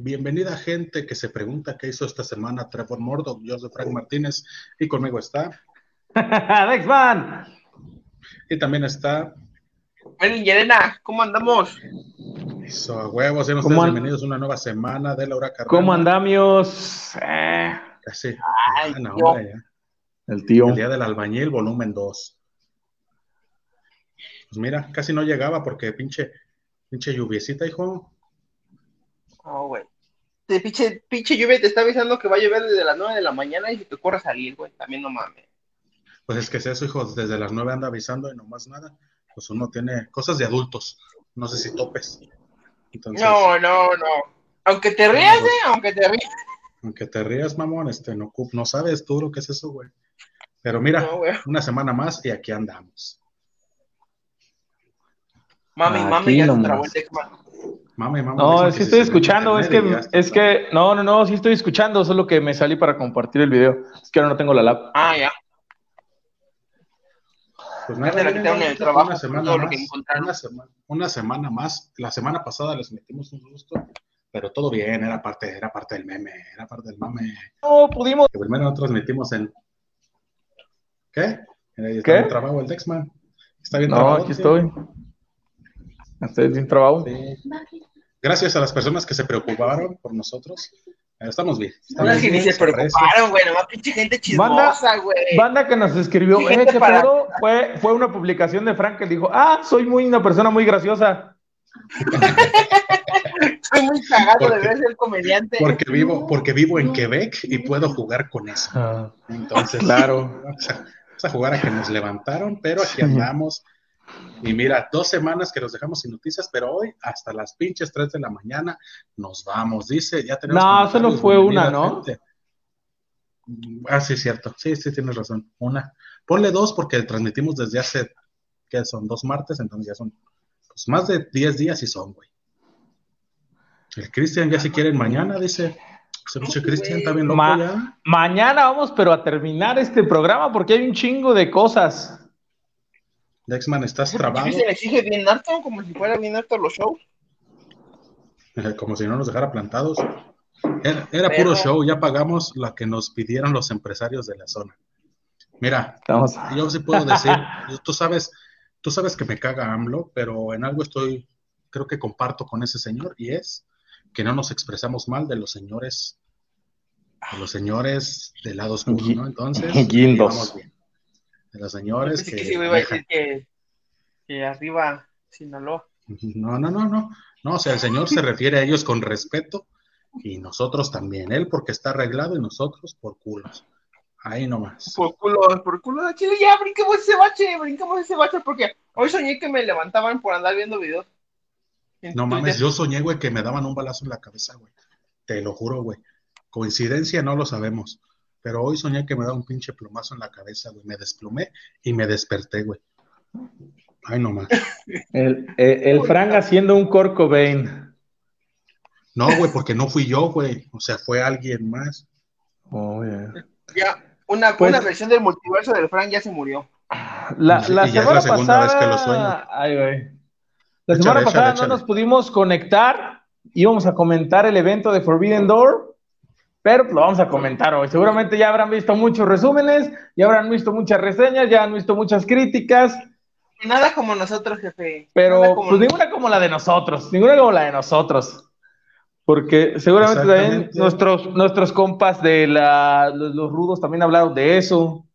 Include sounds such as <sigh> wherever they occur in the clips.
Bienvenida gente que se pregunta qué hizo esta semana Trevor Murdoch. Yo soy Frank Martínez y conmigo está. <laughs> Dexman. Y también está. Bueno, Yerena, ¿cómo andamos? Eso, a huevos, sean ustedes bienvenidos a una nueva semana de Laura Carrera. ¿Cómo andamos? Eh. Casi. Ay, tío. ya. El tío. El día del albañil, volumen 2. Pues mira, casi no llegaba porque pinche, pinche lluviecita, hijo. Oh, güey. De pinche, pinche lluvia te está avisando que va a llover desde las 9 de la mañana y se te ocurre salir, güey. También no mames. Pues es que es eso, hijo, desde las 9 anda avisando y no más nada. Pues uno tiene cosas de adultos. No sé si topes. Entonces, No, no, no. Aunque te rías, eh, aunque te rías. aunque te rías, mamón, este, no, no sabes tú lo que es eso, güey. Pero mira, No, güey. una semana más y aquí andamos. Mami, Aquí mami, ya se nomás. trabó el Texman. Mame, mame. No, sí que estoy escuchando, es que, es que, no, no, no, sí estoy escuchando, solo que me salí para compartir el video. Es que ahora no tengo la lap. Ah, ya. Pues nada, quitaron el trabajo una semana más, una semana, una semana más. La semana pasada les metimos un susto, pero todo bien, era parte, era parte del meme, era parte del mame. No pudimos. Que primero nosotros metimos en. ¿Qué? Ahí Está ¿Qué? bien trabado el Dexman. Está bien No, trabado. aquí sí. estoy. Estoy sin trabajo. Sí. Gracias a las personas que se preocuparon por nosotros. Eh, Estamos bien. Unas Estamos se preocuparon, güey. Nomás pinche gente chismosa, güey. Banda que nos escribió, Sí, eh, gente qué para- pedo, fue, fue una publicación de Frank que dijo, ah, soy muy una persona muy graciosa. <laughs> Soy muy cagado de ver ser comediante. Porque vivo, porque vivo en Quebec y puedo jugar con eso. Ah, Entonces, Claro. Vamos a, vamos a jugar a que nos levantaron, pero aquí andamos. Y mira, dos semanas que nos dejamos sin noticias, pero hoy hasta las pinches 3 de la mañana nos vamos. Dice, ya tenemos. No, solo fue una, ¿no? gente. Ah, sí, cierto. Sí, sí, tienes razón. Una. Ponle dos porque transmitimos desde hace, ¿qué son? Dos martes, entonces ya son pues, más de 10 días y son, güey. El Cristian ya si quieren mañana, dice. Pinche Cristian está bien loco Ma- ya. Mañana vamos, pero a terminar este programa porque hay un chingo de cosas. Dexman, estás ¿Por trabado. se le exige bien harto? Como si fuera bien harto los shows. Eh, como si no nos dejara plantados. Era, era Pero- puro show, ya pagamos la que nos pidieron los empresarios de la zona. Mira, Estamos. yo sí puedo decir, yo- tú sabes, tú sabes que me caga AMLO, pero en algo estoy, creo que comparto con ese señor, y es que no nos expresamos mal de los señores, de los señores del lado oscuro, ¿no? Entonces, vamos bien. De los señores Pensé que, que sí me iba a dejan- decir que, que arriba Sinaloa. No, no, no, no. No, o sea, el Señor se refiere a ellos con respeto y nosotros también. Él porque está arreglado y nosotros por culos. Ahí nomás. Por culo, por culo de chile, ya brinquemos ese bache, brinquemos ese bache porque hoy soñé que me levantaban por andar viendo videos. en No mames, yo soñé, güey, que me daban un balazo en la cabeza, güey. Te lo juro, güey. Coincidencia no lo sabemos. Pero hoy soñé que me daba un pinche plumazo en la cabeza, güey. Me desplumé y me desperté, güey. Ay, no más. El, el, el Frank haciendo un Kurt Cobain. No, güey, porque no fui yo, güey. O sea, fue alguien más. Oh, yeah. Ya, una, Pues- una versión del multiverso del Frank ya se murió. La, la y ya es semana la segunda pasada. vez que lo sueño. Ay, güey. La Échale, semana pasada échale. no nos pudimos conectar. Íbamos a comentar el evento de Forbidden Door, pero lo vamos a comentar hoy. Seguramente ya habrán visto muchos resúmenes, ya habrán visto muchas reseñas, ya han visto muchas críticas, Nada como nosotros, jefe. pero pues ninguna como la de nosotros, ninguna como la de nosotros. Porque seguramente también nuestros, nuestros compas de la, los, los rudos también hablaron de eso.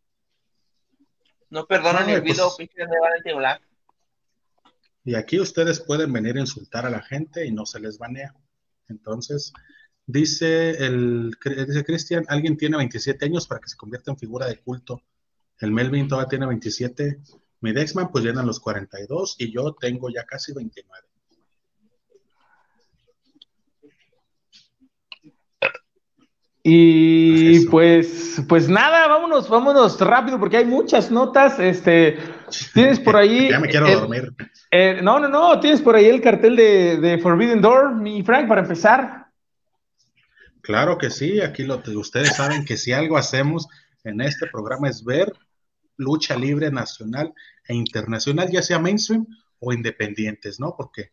No perdonan Ay, el video, pues- pinche de Valente Black. Y aquí ustedes pueden venir a insultar a la gente y no se les banea. Entonces, dice el dice Cristian, alguien tiene 27 años para que se convierta en figura de culto. El Melvin todavía tiene 27. Mi Dexman pues llenan los 42 y yo tengo ya casi 29. Y Eso. pues, pues nada, vámonos, vámonos rápido porque hay muchas notas. Este, tienes por ahí. <laughs> ya me quiero el- dormir. eh, no, no, no, tienes por ahí el cartel de, de Forbidden Door, mi Frank, para empezar. Claro que sí, aquí lo, ustedes saben que si algo hacemos en este programa es ver lucha libre nacional e internacional, ya sea mainstream o independientes, ¿no? Porque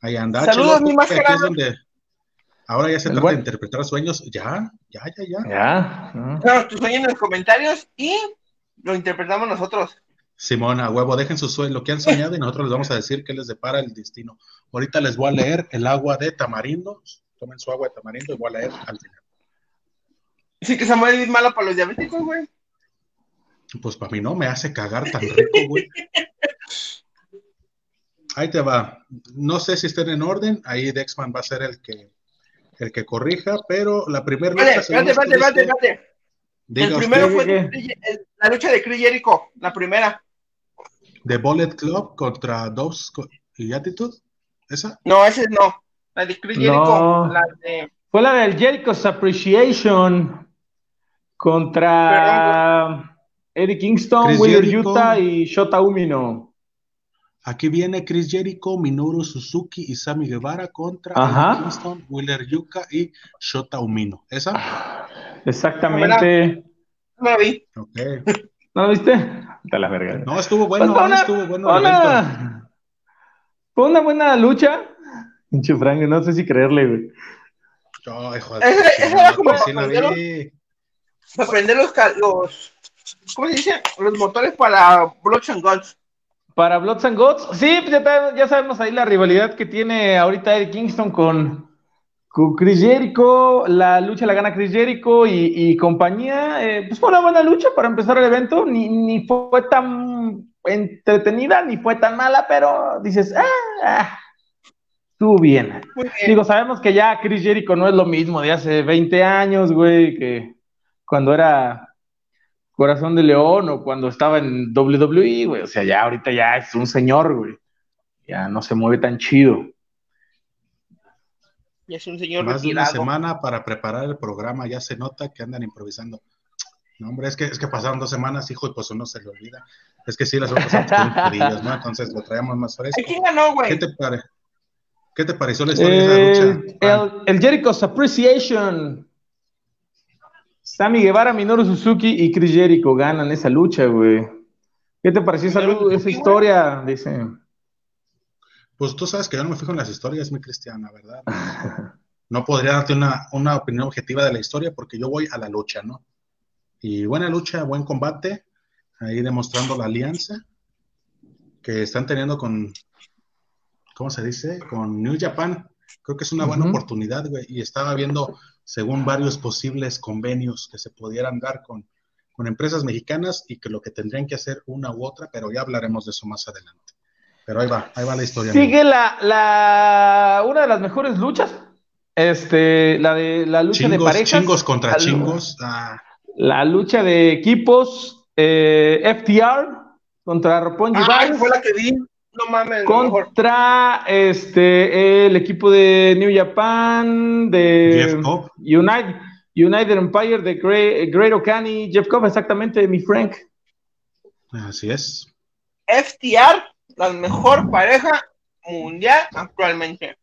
ahí anda. Saludos, mi aquí es donde Ahora ya se trata de interpretar sueños. Ya, ya, ya, ya. Ya. ¿no? Déjanos tus sueños en los comentarios y lo interpretamos nosotros. Simón, a huevo, dejen su sueño, lo que han soñado y nosotros les vamos a decir qué les depara el destino. Ahorita les voy a leer el agua de tamarindo. Tomen su agua de tamarindo y voy a leer al final. Sí que Samuel es malo para los diabéticos, güey. Pues para mí no, me hace cagar tan rico, güey. Ahí te va. No sé si estén en orden. Ahí Dexman va a ser el que el que corrija, pero la primera Vale, lucha, dice- espérate, espérate. diga El primero ¿qué, fue el- la lucha de Chris Jericho, la primera. The Bullet Club contra Dobbs y Attitude. ¿Esa? No, ese no. La de Chris No. Jericho, la de... Fue la del Jericho's Appreciation contra Eddie Kingston, Chris Wheeler Jericho. Utah y Shota Umino. Aquí viene Chris Jericho, Minoru Suzuki y Sammy Guevara contra Ajá. Eddie Kingston, Wheeler Yuka y Shota Umino. ¿Esa? Exactamente. No la vi. ¿No lo viste? Te la verga. No, estuvo bueno, Pues una- estuvo bueno fue una buena lucha. Pinche Frank, no sé si creerle, güey. Joder, Ese- sí, ese no, era como sí la cuando vi. Para prender los, ca- los... ¿Cómo se dice? Los motores para Bloods and Guns. Para Bloods and Gods, sí, pues ya, ya sabemos ahí la rivalidad que tiene ahorita Eddie Kingston con, con Chris Jericho. La lucha la gana Chris Jericho y, y compañía. eh, pues fue una buena lucha para empezar el evento. Ni, ni fue tan entretenida, ni fue tan mala, pero dices, ah, ah, estuvo bien. Bien. Digo, sabemos que ya Chris Jericho no es lo mismo de hace 20 años, güey, que cuando era Corazón de León o cuando estaba en WWE, güey. O sea, ya ahorita ya es un señor, güey. Ya no se mueve tan chido. Y es un señor Más de una retirado. semana para preparar el programa, ya se nota que andan improvisando. No, hombre, es que, es que pasaron dos semanas, hijo, y pues uno se le olvida. Es que sí, las otras son <laughs> judillas, ¿no? Entonces lo traemos más fresco. ¿A quién ganó, ¿Qué güey? te, pare- ¿Qué te pareció la historia de esa lucha? El, el Jericho's Appreciation. Sammy Guevara, Minoru Suzuki y Chris Jericho ganan esa lucha, güey. ¿Qué te pareció esa, lu- esa historia? Dice. Pues tú sabes que yo no me fijo en las historias, mi cristiana, ¿verdad? <laughs> No podría darte una, una opinión objetiva de la historia porque yo voy a la lucha, ¿no? Y buena lucha, buen combate, ahí demostrando la alianza que están teniendo con, ¿cómo se dice? Con New Japan. Creo que es una buena oportunidad, güey. Y estaba viendo, según varios posibles convenios que se pudieran dar con, con empresas mexicanas y que lo que tendrían que hacer una u otra, pero ya hablaremos de eso más adelante. Pero ahí va, ahí va la historia. Sigue la, la una de las mejores luchas. Este, la de la lucha de parejas. chingos contra La- chingos. Ah, La lucha de equipos. eh, FTR contra Roppongi Vice fue la que vi. No mames, mejor. contra este el equipo de New Japan de. United, United Empire de Great, Great Okani, Jeff Cobb, exactamente, mi Frank. así es. FTR, la mejor pareja mundial actualmente.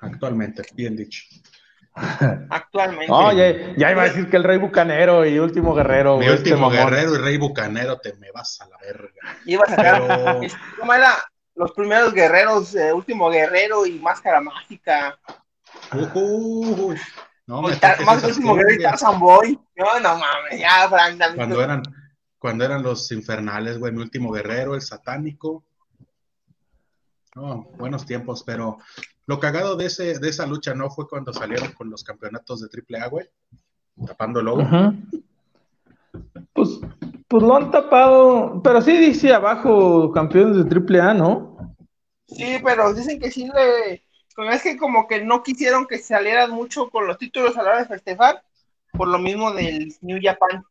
Actualmente, bien dicho. <laughs> Actualmente. No, ya, ya iba a decir que el Rey Bucanero y Último Guerrero. Mi güey, este último mamón. guerrero y rey bucanero, te me vas a la verga. Iba a sacar. Pero- <laughs> ¿Cómo era? Los primeros guerreros, eh, último guerrero y máscara mágica. Ujú. No, O me Tar- toques más último guerrero y. Tarzan Boy. No, no mames, ya, Frank. también Cuando tú- eran, cuando eran los infernales, güey, mi último guerrero, el satánico. No, buenos tiempos, pero lo cagado de ese, de esa lucha no fue cuando salieron con los campeonatos de AAA, güey, tapando el logo. Pues, pues lo han tapado, pero sí dice abajo campeones de AAA, ¿no? Sí, pero dicen que sí le. pero Es que como que no quisieron que salieran mucho con los títulos a la hora de festejar, por lo mismo del New Japan.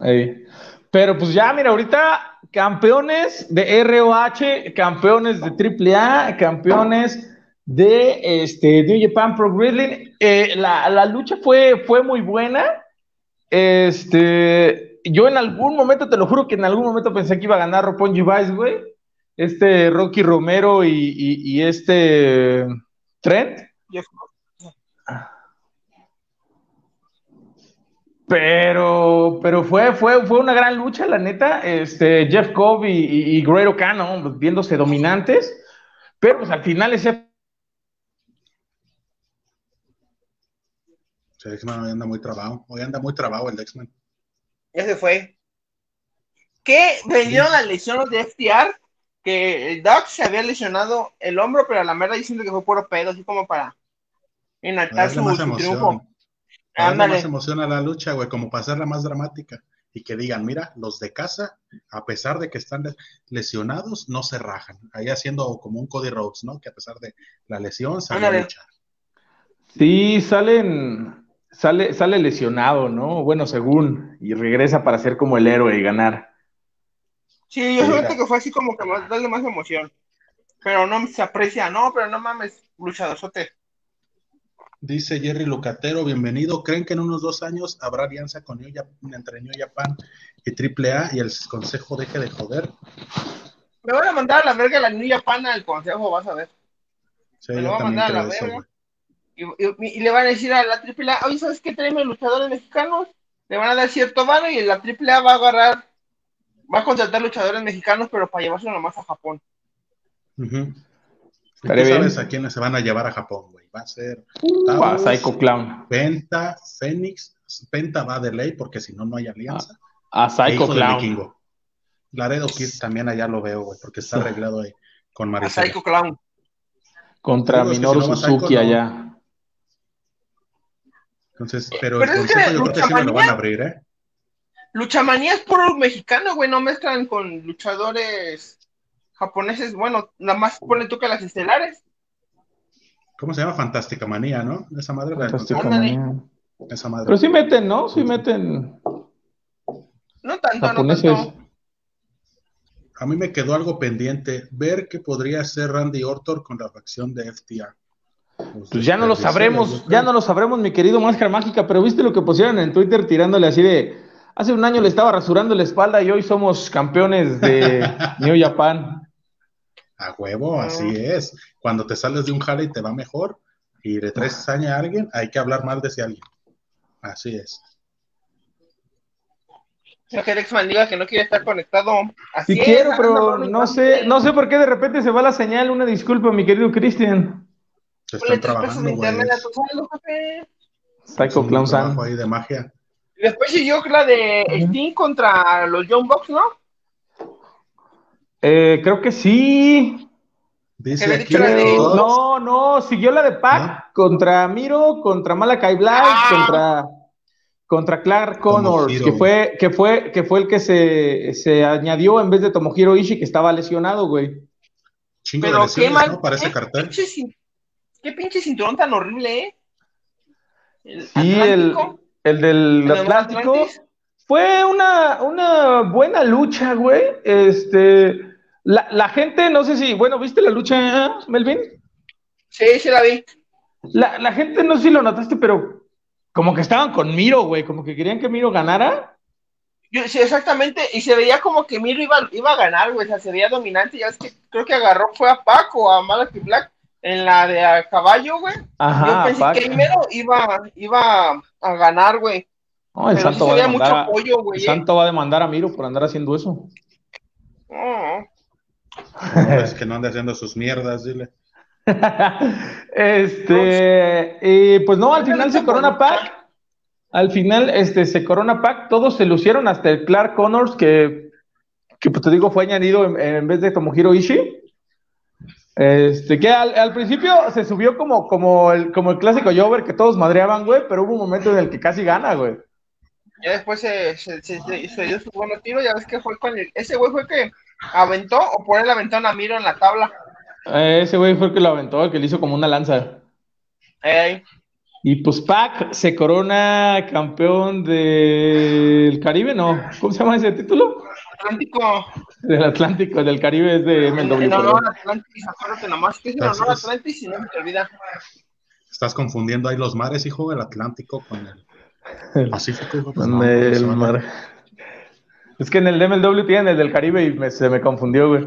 Ey. Pero pues ya, mira, ahorita campeones de ROH, campeones de AAA, campeones de este, New Japan Pro Wrestling. Eh, la, la lucha fue, fue muy buena. Este, yo en algún momento, te lo juro que en algún momento pensé que iba a ganar Roppongi Vice, güey. Este Rocky Romero y, y- y este Trent. Pero, pero fue, fue, fue una gran lucha, la neta. Este, Jeff Cobb y, y, y Great O'Connor viéndose dominantes. Pero pues al final ese Dexman hoy anda muy trabado. Hoy anda muy trabado el Dexman. Ya se fue. ¿Qué? Vendieron la lesión los de FTR, que el Doc se había lesionado el hombro, pero a la mera diciendo que fue puro pedo, así como para enaltar su, más su triunfo. Ándale. más emoción a la lucha, güey, como para hacerla más dramática. Y que digan, mira, los de casa, a pesar de que están le- lesionados, no se rajan. Ahí haciendo como un Cody Rhodes, ¿no? Que a pesar de la lesión, sale a luchar. Sí, salen, sale, sale lesionado, ¿no? Bueno, según, y regresa para ser como el héroe y ganar. Sí, yo siento que fue así como que más, darle más emoción. Pero no se aprecia, no, pero no mames, luchadorzote. Dice Jerry Lucatero, bienvenido. ¿Creen que en unos dos años habrá alianza con New Japan, entre New Japan y AAA y el consejo deje de joder? Me van a mandar a la verga la niña pana al consejo, vas a ver. Sí, Me lo yo va a mandar a la eso, verga. Y, y- y le van a decir a la AAA, oye, ¿sabes qué? Tráeme luchadores mexicanos. Le van a dar cierto vano y la AAA va a agarrar, va a contratar luchadores mexicanos, pero para llevárselo nomás a Japón. Ujú. ¿Y Estaría tú bien. sabes a quiénes se van a llevar a Japón, güey? Va a ser Uh, a Psycho Clown. Penta, Fénix. Penta va de ley porque si no, no hay alianza. A E Psycho de Clown. Vikingo. Laredo Kid también allá lo veo, güey, porque está <laughs> arreglado ahí con A Maricela. Psycho Clown. Contra Minoru si no va Suzuki allá. Entonces, pero, Pero el es que consejo yo creo que sí me lo van a abrir, ¿eh? Luchamanía es puro mexicano, güey, no mezclan con luchadores japoneses. Bueno, nada más ponle tú que las estelares. ¿Cómo se llama? Fantástica Manía, ¿no? Esa madre la del Fantástica. Ándale. manía. Esa madre. Pero sí meten, ¿no? Sí meten No tanto, no japoneses. tanto. A mí me quedó algo pendiente, ver qué podría hacer Randy Orton con la facción de FTA. Pues ya no lo sabremos, ya no lo sabremos, mi querido Máscara Mágica, pero viste lo que pusieron en Twitter tirándole así de, hace un año le estaba rasurando la espalda y hoy somos campeones de <laughs> New Japan. A huevo, así es. Cuando te sales de un jale y te va mejor y le traes saña a alguien, hay que hablar mal de ese alguien. Así es. No que que no quiere estar conectado. Así Sí es, quiero, pero no sé, no sé por qué de repente se va la señal, una disculpa, mi querido Cristian. Se están trabajando, güey. internet a tu saldo, jefe. Psycho Clown ahí de magia. Y después siguió la de. Steam contra los John Box, ¿no? Eh, creo que sí. Dice aquí de- No, no, siguió la de Pac ¿No? contra Miro, contra Malakai Black, Ah. contra, contra Clark Connors, Tomohiro. que fue, que fue, que fue el que se, se añadió en vez de Tomohiro Ishii, que estaba lesionado, güey. Chingo de Pero qué mal. ¿no? Para ese qué cartel. Qué pinche cinturón tan horrible, ¿eh? El Sí, el, el del el de Atlántico. Atlantis. Fue una, una buena lucha, güey. Este, la, la gente, no sé si, bueno, ¿viste la lucha, Melvin? Sí, sí la vi. La, la gente, no sé si lo notaste, pero como que estaban con Miro, güey, como que querían que Miro ganara. Yo- sí, exactamente, y se veía como que Miro iba, iba a ganar, güey, o sea, se veía dominante, ya es que creo que agarró, fue a Paco, a Malachi Black, en la de a caballo, güey. Ajá, Yo pensé que Miro iba, iba a ganar, güey, No, el pero santo va a mucho demandar a, apoyo, el güey. eh. santo va a demandar a Miro por andar haciendo eso. No, No, es que no ande haciendo sus mierdas, dile. <laughs> este, y pues no, al final se corona Pac. Al final, este, se corona Pac, todos se lucieron, hasta el Clark Connors, que, que pues te digo, fue añadido en, en vez de Tomohiro Ishii. Este, que al, al principio se subió como, como, el, como el clásico Jover que todos madreaban, güey, pero hubo un momento en el que casi gana, güey. ya después se, se, se, dio su buenos tiros, ya ves que fue con el, ese güey fue el que aventó, o por él aventaron a Miro en la tabla. Eh, ese güey fue el que lo aventó, el que le hizo como una lanza. Ey, Y pues Pac se corona campeón del Caribe, ¿no? ¿Cómo se llama ese título? Atlántico, Del Atlántico, del Caribe es de en, MLW. en honor a Atlantis, acuérdate nomás que es en honor a. Atlantis y no se te olvida. Estás confundiendo ahí los mares, hijo, el Atlántico con el Pacífico, hijo. Pues no, no el mar- Es que en el MLW tienen el del Caribe y me- se me confundió, güey.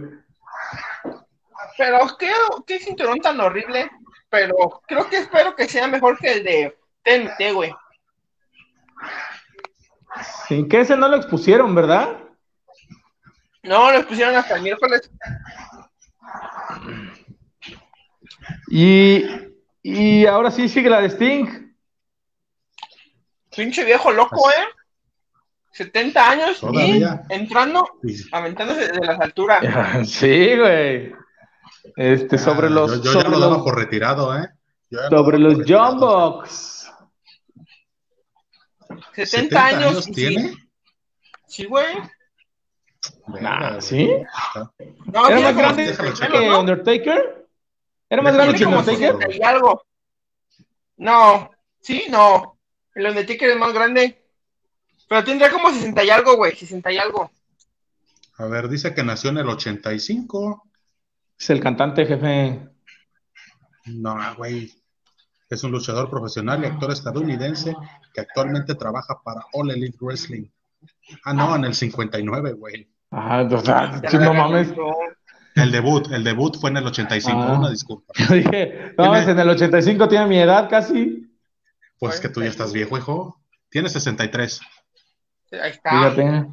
Pero qué, qué cinturón tan horrible. Pero creo que espero que sea mejor que el de TNT, güey. Sin que ese no lo expusieron, ¿verdad? No, los pusieron hasta el miércoles. Y, y ahora sí sigue la de Sting. Pinche viejo loco, ¿eh? 70 años Todavía. y entrando, aventándose de las alturas. <laughs> Sí, güey. Este, sobre Ah, los, Yo, yo sobre ya lo daba los, por retirado, ¿eh? Yo ya lo sobre los. Jumbox. 70, años. y tiene? Sí, sí, güey. Verga, Nah. ¿sí? No, ¿Era más grande 60 déjalo que. Undertaker? ¿Era más grande que Undertaker? 60 y algo. No, sí, no. El Undertaker es más grande. Pero tendrá como 60 y algo, güey. 60 y algo. A ver, dice que nació en el 85. Es el cantante, jefe. No, güey. Es un luchador profesional y actor estadounidense que actualmente trabaja para All Elite Wrestling. Ah, no, en el 59, güey. Ah, o sea, no mames. El debut, el debut fue en el 85, Ah. una disculpa. <laughs> Yo dije, no mames, en el 85 tiene mi edad casi. Pues es que tú ya estás viejo, hijo. Tienes 63. Ahí está. Fíjate.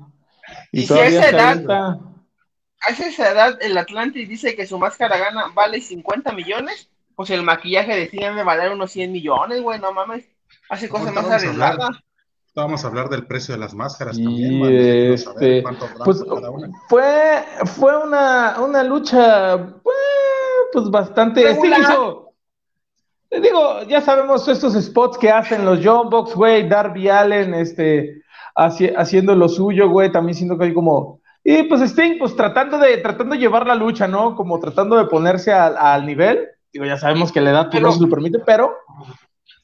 Y Y si a esa está edad- ahorita. A esa edad, el Atlantis dice que su máscara gana, vale 50 millones. Pues el maquillaje de cine de valer unos 100 millones, güey. No mames. Hace cosas más arriesgadas. Vamos a hablar del precio de las máscaras Y también. man. Quiero saber este, pues cada una. fue, fue una, una lucha, pues, pues bastante. Te digo, ya sabemos estos spots que hacen los John Box, güey, Darby Allen, este, haci- haciendo lo suyo, güey, también siento que hay como, y pues Sting, pues tratando de, tratando de llevar la lucha, ¿no? Como tratando de ponerse al, al nivel. Digo, ya sabemos que la edad pues, no Pero- se lo permite, pero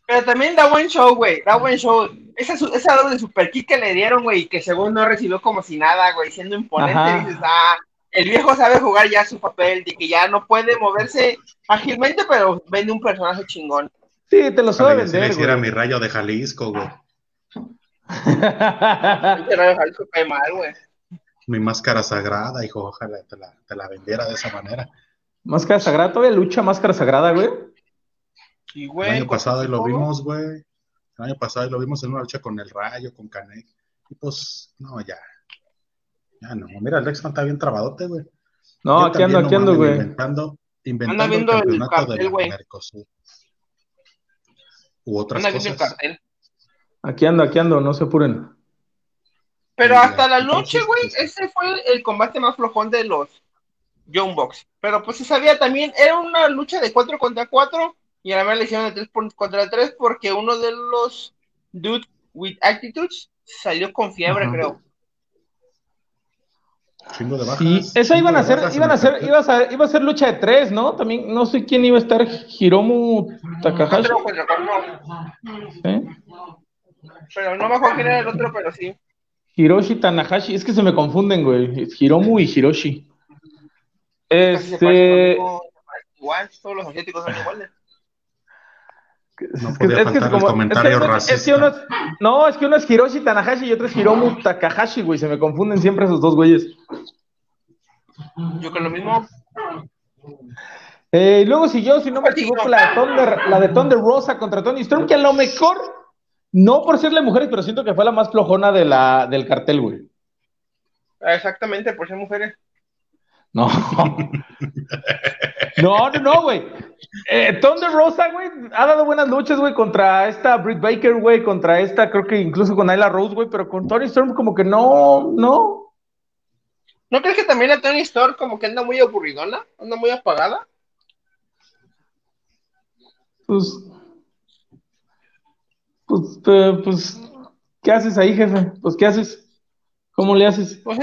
Pero también da buen show, güey. Da buen show. Esa, esa doble super kick que le dieron, güey, que según no recibió como si nada, güey, siendo imponente, Ajá. dices, ah, el viejo sabe jugar ya su papel, de que ya no puede moverse ágilmente, pero vende un personaje chingón. sí, te lo sabe vender, hiciera güey. mi rayo de Jalisco, güey. Rayo Jalisco cae mal, güey. Mi máscara sagrada, hijo. Ojalá te la, te la vendiera de esa manera. Máscara sagrada, todavía lucha máscara sagrada, güey. Y, El güey, año pasado y lo vimos, güey. El año pasado y lo vimos en una lucha con el Rayo, con Canek. Y pues, no, ya. Ya no. Mira, el Lexman está bien trabadote, güey. No, Yo aquí ando, aquí ando, güey. Inventando, inventando viendo el el campeonato cartel, de güey. Mercosur. U otras Anda viendo el cosas. cartel. Aquí ando, aquí ando, no se apuren. Pero hasta la noche, güey, ese fue el combate más flojón de los Young Bucks. Pero pues se sabía también, era una lucha de 4 contra 4 y a la vez le hicieron de 3 contra 3 porque uno de los Dude with Attitudes salió con fiebre, Ajá. creo. Chingo de bajas. Sí, esa iban a ser, iban a ser, iba a ser, iba a ser lucha de tres, ¿no? También, no sé quién iba a estar, Hiromu Takahashi. ¿eh? Pero no me acuerdo quién era el otro, pero sí. Hiroshi Tanahashi, es que se me confunden, güey. Hiromu y Hiroshi. Este, Igual, todos los asiáticos son iguales. No es que- podía es que faltar el como- comentario es que- es que racista. uno es- no, es que uno es Hiroshi Tanahashi y otro es Hiromu Takahashi, güey. Se me confunden siempre esos dos güeyes. Yo creo lo mismo. Eh, y luego siguió, si no me equivoco, la de, Thunder, la de Thunder Rosa contra Tony Storm, que a lo mejor, no por serle mujeres, pero siento que fue la más flojona de la, del cartel, güey. Exactamente, por ser mujeres. No. <laughs> No, no, no, güey. Eh, Thunder Rosa, güey, ha dado buenas luchas, güey, contra esta Britt Baker, güey, contra esta, creo que incluso con Ayla Rose, güey, pero con Tony Storm como que no, no. ¿No crees que también la Tony Storm como que anda muy aburridona? ¿Anda muy apagada? Pues, pues, eh, pues, ¿qué haces ahí, jefe? Pues, ¿qué haces? ¿Cómo le haces? Pues.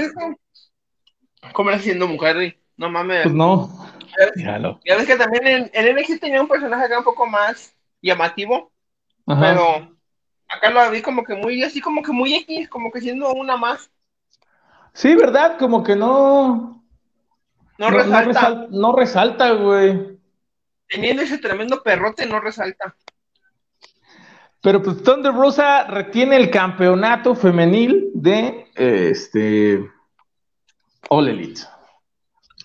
¿Cómo era siendo mujer? güey? No mames. Pues no. Ya ves- Míralo. Ya ves que también en, en NXT tenía un personaje acá un poco más llamativo, Ajá. pero acá lo vi como que muy, así como que muy X, como que siendo una más. Sí, ¿verdad? Como que no. No, resalta. resal- no resalta, güey. Teniendo ese tremendo perrote, no resalta. Pero pues Thunder Rosa retiene el campeonato femenil de este All Elite.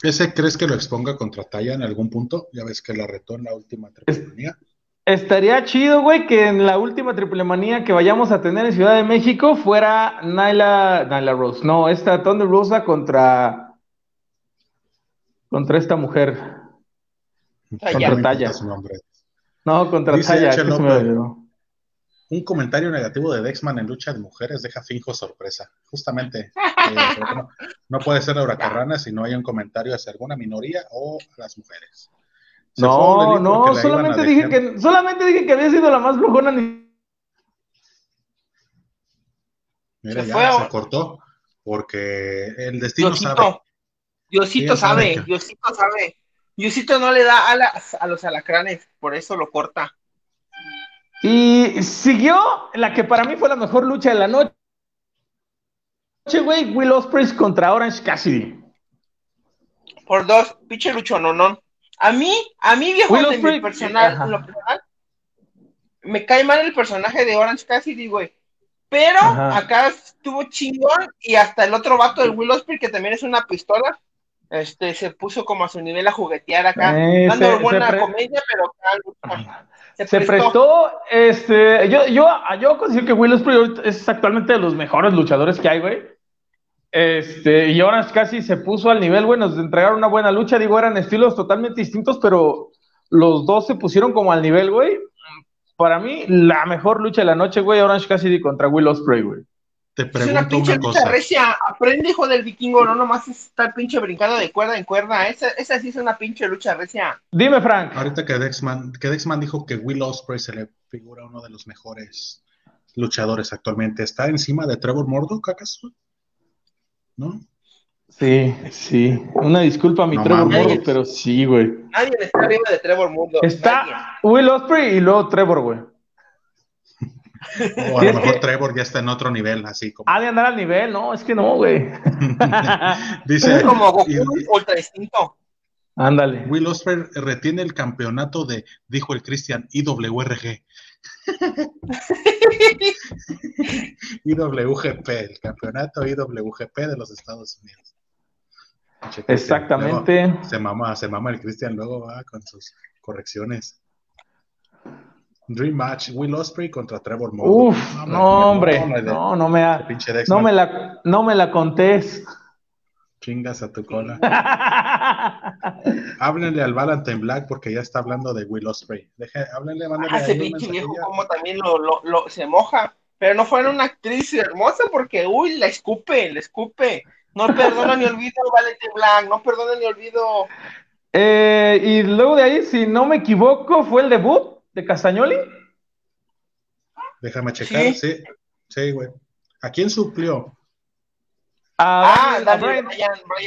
¿Ese crees que lo exponga contra Taya en algún punto? Ya ves que la retó en la última triple Estaría chido, güey, que en la última triple manía que vayamos a tener en Ciudad de México fuera Nyla, Nyla Rose. No, esta Thunder Rosa contra contra esta mujer. Contra Taya. Su nombre. No, contra Dice Taya. Un comentario negativo de Dexman en lucha de mujeres deja finjo sorpresa. Justamente, eh, no, no, puede ser Laura Carrana si no hay un comentario hacia alguna minoría o a las mujeres. Se no, no, solamente dije, que, solamente dije que había sido la más flojona. Mira, se ya se cortó porque el destino Diosito, sabe. Diosito sabe, Diosito sabe. Diosito no le da alas a los alacranes, por eso lo corta. Y siguió la que para mí fue la mejor lucha de la noche, güey, Will Ospreay contra Orange Cassidy. Por dos, pinche lucho, no, no. A mí, a mí, viejo, de mi personal, lo personal, me cae mal el personaje de Orange Cassidy, güey. Pero acá estuvo chingón y hasta el otro vato del Will Ospreay, que también es una pistola, este, se puso como a su nivel a juguetear acá, eh, dando buena comedia, pero acá, se, prestó. este, yo, yo, yo considero que Will Ospreay es actualmente de los mejores luchadores que hay, güey. Este, y ahora casi se puso al nivel, güey, nos entregaron una buena lucha, digo, eran estilos totalmente distintos, pero los dos se pusieron como al nivel, güey. Para mí, la mejor lucha de la noche, güey, Orange Cassidy contra Will Ospreay, güey. Te pregunto es una pinche cosa. Recia. Aprende, hijo del vikingo, no nomás estar pinche brincando de cuerda en cuerda. Esa, esa sí es una pinche lucha recia. Dime, Frank. Ahorita que Dexman, que Dexman dijo que Will Ospreay se le figura uno de los mejores luchadores actualmente. ¿Está encima de Trevor Murdoch, acaso? ¿No? Sí, sí. Una disculpa a mi Trevor Murdoch, pero sí, güey. Nadie está arriba de Trevor Murdoch. Está Will Ospreay y luego Trevor, güey. O a lo mejor Trevor ya está en otro nivel, así como. Ha de andar al nivel, no, es que no, güey. <laughs> Dice. Es como Goku ultra distinto. Ándale. Will Ospreay retiene el campeonato de, dijo el Christian, IWRG. <laughs> IWGP, el campeonato IWGP de los Estados Unidos. Exactamente. se mama, se mama el Christian luego va con sus correcciones. Dream Match, Will Osprey contra Trevor Murdoch. Uf, no, hombre, no, no, me, no me la, no me la contés. Chingas a tu cola. <laughs> háblenle al Valentine Black porque ya está hablando de Will Osprey. Deje, háblenle, mándenle. Ah, ese pinche viejo como también lo, lo, lo, se moja. Pero no fue una actriz hermosa porque, uy, la escupe, la escupe. No perdona ni olvido Valentine Black, no perdona ni olvido. Eh, y luego de ahí, si no me equivoco, fue el debut de Castañoli? Déjame checar, sí, sí, güey. ¿A quién suplió? A, ah,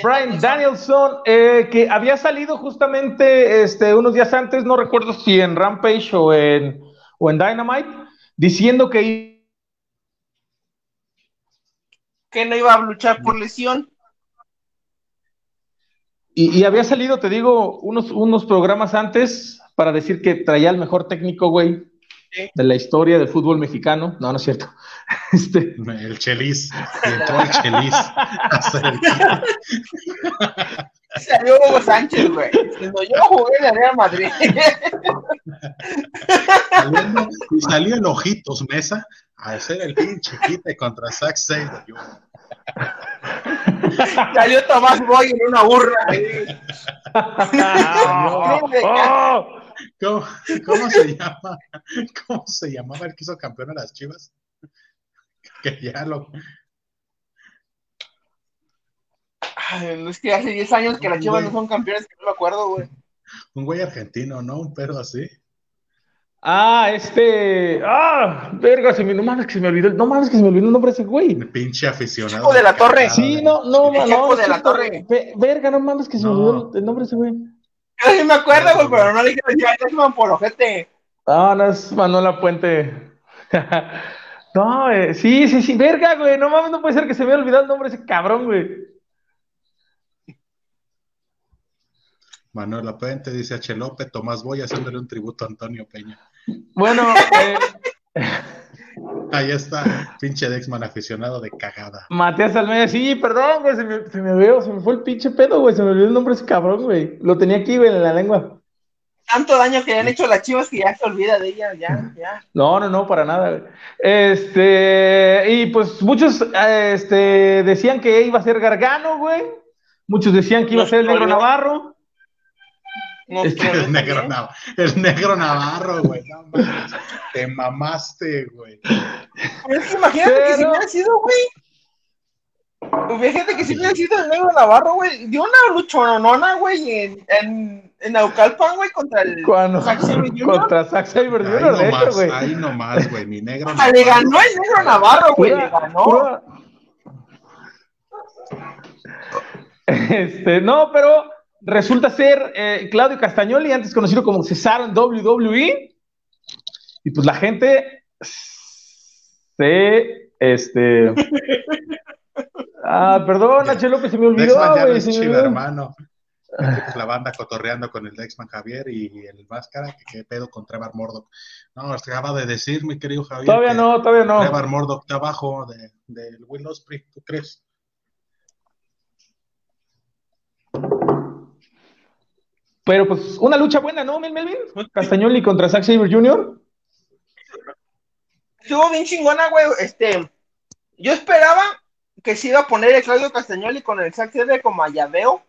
Brian, Danielson, eh, que había salido justamente este, unos días antes, no recuerdo si en Rampage o en, o en Dynamite, diciendo que que no iba a luchar por lesión. Y, y, había salido, te digo, unos, unos programas antes, para decir que traía el mejor técnico, güey, de la historia del fútbol mexicano. No, no es cierto. <laughs> Este... El Chelis. Entró el Chelis. <laughs> Salió Hugo Sánchez, güey. Cuando yo jugué en el Real Madrid. y salió en Ojitos Mesa a hacer el pinche quite contra Zack Saber. Salió Tomás Boy en una burra. <laughs> oh, ¿Cómo, ¿Cómo, se llama? ¿Cómo se llamaba el que hizo campeón a las Chivas? Que ya lo. Ay, es que hace 10 años que las Chivas no son campeones, que no me acuerdo, güey. Un güey argentino, ¿no? Un perro así. Ah, este. Ah, verga, se me, no mames que se me olvidó. No mames que se me olvidó el nombre de ese güey. Pinche aficionado. Chico de la Torre. Sí, no, no, no. no de la Torre. Verga, no mames que se me olvidó el nombre de ese güey. Yo sí me acuerdo, güey, pero no le dije es por ojete. No, no es Manuela Puente. <laughs> no, eh, sí, sí, sí, verga, güey. No mames, no puede ser que se me haya olvidado el nombre de ese cabrón, güey. Manuela Puente dice H. López, Tomás Boy haciéndole un tributo a Antonio Peña. Bueno, <laughs> eh, Ahí está, pinche Dexman aficionado de cagada. Matías Almeida, sí, perdón, güey, se me, se me veo, se me fue el pinche pedo, güey, se me olvidó el nombre de ese cabrón, güey. Lo tenía aquí, güey, en la lengua. Tanto daño que le han hecho las chivas que ya se olvida de ella, ya, ya. No, no, no, para nada, güey. Este, y pues muchos este, decían que iba a ser Gargano, güey. Muchos decían que iba a ser el Negro Navarro. El, negro el negro Navarro, güey. No mames. Te mamaste, güey. imagínate que si hubiera sido, güey. Hubiera que si hubiera sido el negro Navarro, güey. Dio una luchonona, güey, en, en, en Naucalpan, güey, contra el Cuando, Contra Zack Saber Jr., güey. Ahí nomás, güey, mi negro Navarro. Le ganó el negro Navarro, güey, le ganó. Este, no, pero resulta ser eh, Claudio Castagnoli, antes conocido como Cesaro en WWE. Y pues la gente se, este... <laughs> Ah, perdón, H. López, se me olvidó, güey. hermano. Pues, la banda cotorreando con el Dexman Javier y el Máscara, que qué pedo con Trevor Murdoch. No, acaba de decir, mi querido Javier. Todavía no, todavía no. Trevor Murdoch está abajo del de, Will Ospreay, ¿tú crees? Pero pues una lucha buena, ¿no, Melvin? Castagnoli contra Zack Saber Jr. Estuvo bien chingona, güey. Este, yo esperaba que se iba a poner el Claudio Castagnoli con el Zack Saber como a llaveo,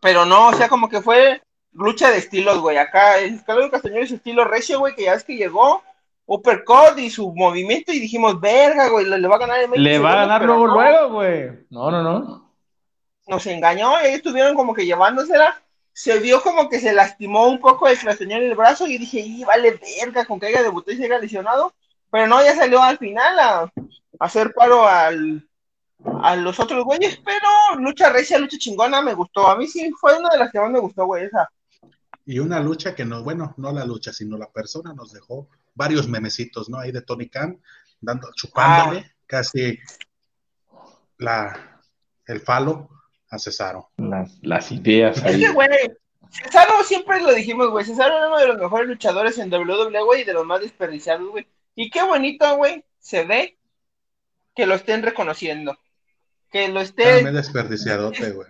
pero no, o sea, como que fue lucha de estilos, güey. Acá el Claudio Castagnoli es estilo recio, güey, que ya es que llegó, uppercut y su movimiento y dijimos, verga, güey, le, va a ganar el Le va a ganar luego, luego, güey. No, no, no. Nos engañó y estuvieron como que llevándosela se vio como que se lastimó un poco el en el brazo y dije, y vale verga, con que haya debutado y se haya lesionado. Pero no, ya salió al final a, hacer paro al, a los otros güeyes, pero lucha recia, lucha chingona, me gustó. A mí sí fue una de las que más me gustó, güey, esa. Y una lucha que no, bueno, no la lucha, sino la persona nos dejó varios memecitos, ¿no? Ahí de Tony Khan, dando, chupándole ah. casi la, el falo a Cesaro. Las, las ideas. Es que, güey, Cesaro siempre lo dijimos, güey. Cesaro era uno de los mejores luchadores en WWE, güey, y de los más desperdiciados, güey. Y qué bonito, güey, se ve que lo estén reconociendo. Que lo esté. También desperdiciadote, güey.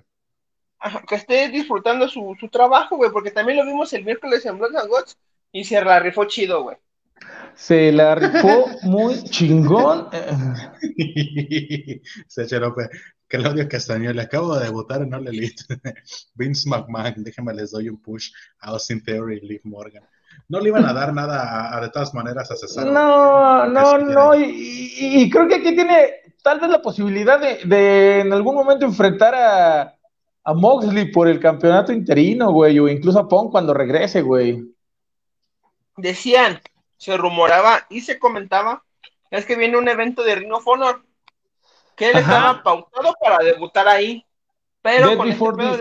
Que esté disfrutando su, su trabajo, güey, porque también lo vimos el miércoles en Blood and Gods y se la rifó chido, güey. Se la rifó muy chingón. <laughs> se López. Claudio le acabo de debutar en All Elite. Vince McMahon, déjenme les doy un push a Austin Theory y Liv Morgan. No le iban a dar nada a, de todas maneras a César. No, no, no, y, creo que aquí tiene tal vez la posibilidad de, en algún momento enfrentar a, a Moxley por el campeonato interino, güey, o incluso a Pong cuando regrese, güey. Decían, se rumoraba y se comentaba, es que viene un evento de Ring of Honor que él estaba pautado para debutar ahí. Pero Dead, con este before,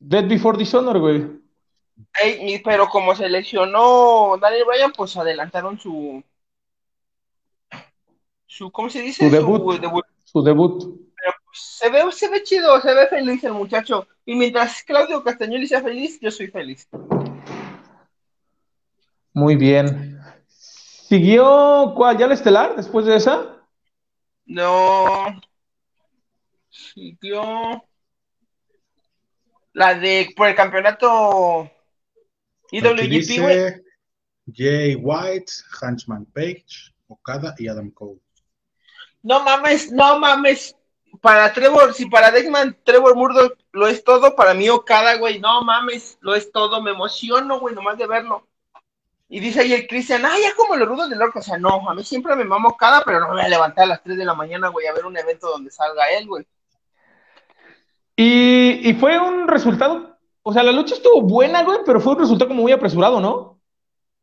Dead Before Dishonor, güey. pero como se lesionó Daniel Bryan, pues adelantaron su. su ¿Cómo se dice? Su debut. Su debut. Pero pues, se, ve, se ve chido, se ve feliz el muchacho. Y mientras Claudio Castañoli sea feliz, yo soy feliz. Muy bien. ¿Siguió cuál? ¿Ya el estelar después de esa? No. Siguió. La de por el campeonato IWGP, güey. Jay White, Hunchman Page, Okada y Adam Cole. No mames, no mames. Para Trevor, si para Deckman Trevor Murdoch lo es todo, para mí Okada, güey, no mames, lo es todo. Me emociono, güey, nomás de verlo. Y dice ahí el Cristian, ah, ya como los rudos del orco. O sea, no, a mí siempre me mamo cada, pero no me voy a levantar a las 3 de la mañana, güey, a ver un evento donde salga él, güey. Y, y fue un resultado, o sea, la lucha estuvo buena, güey, pero fue un resultado como muy apresurado, ¿no?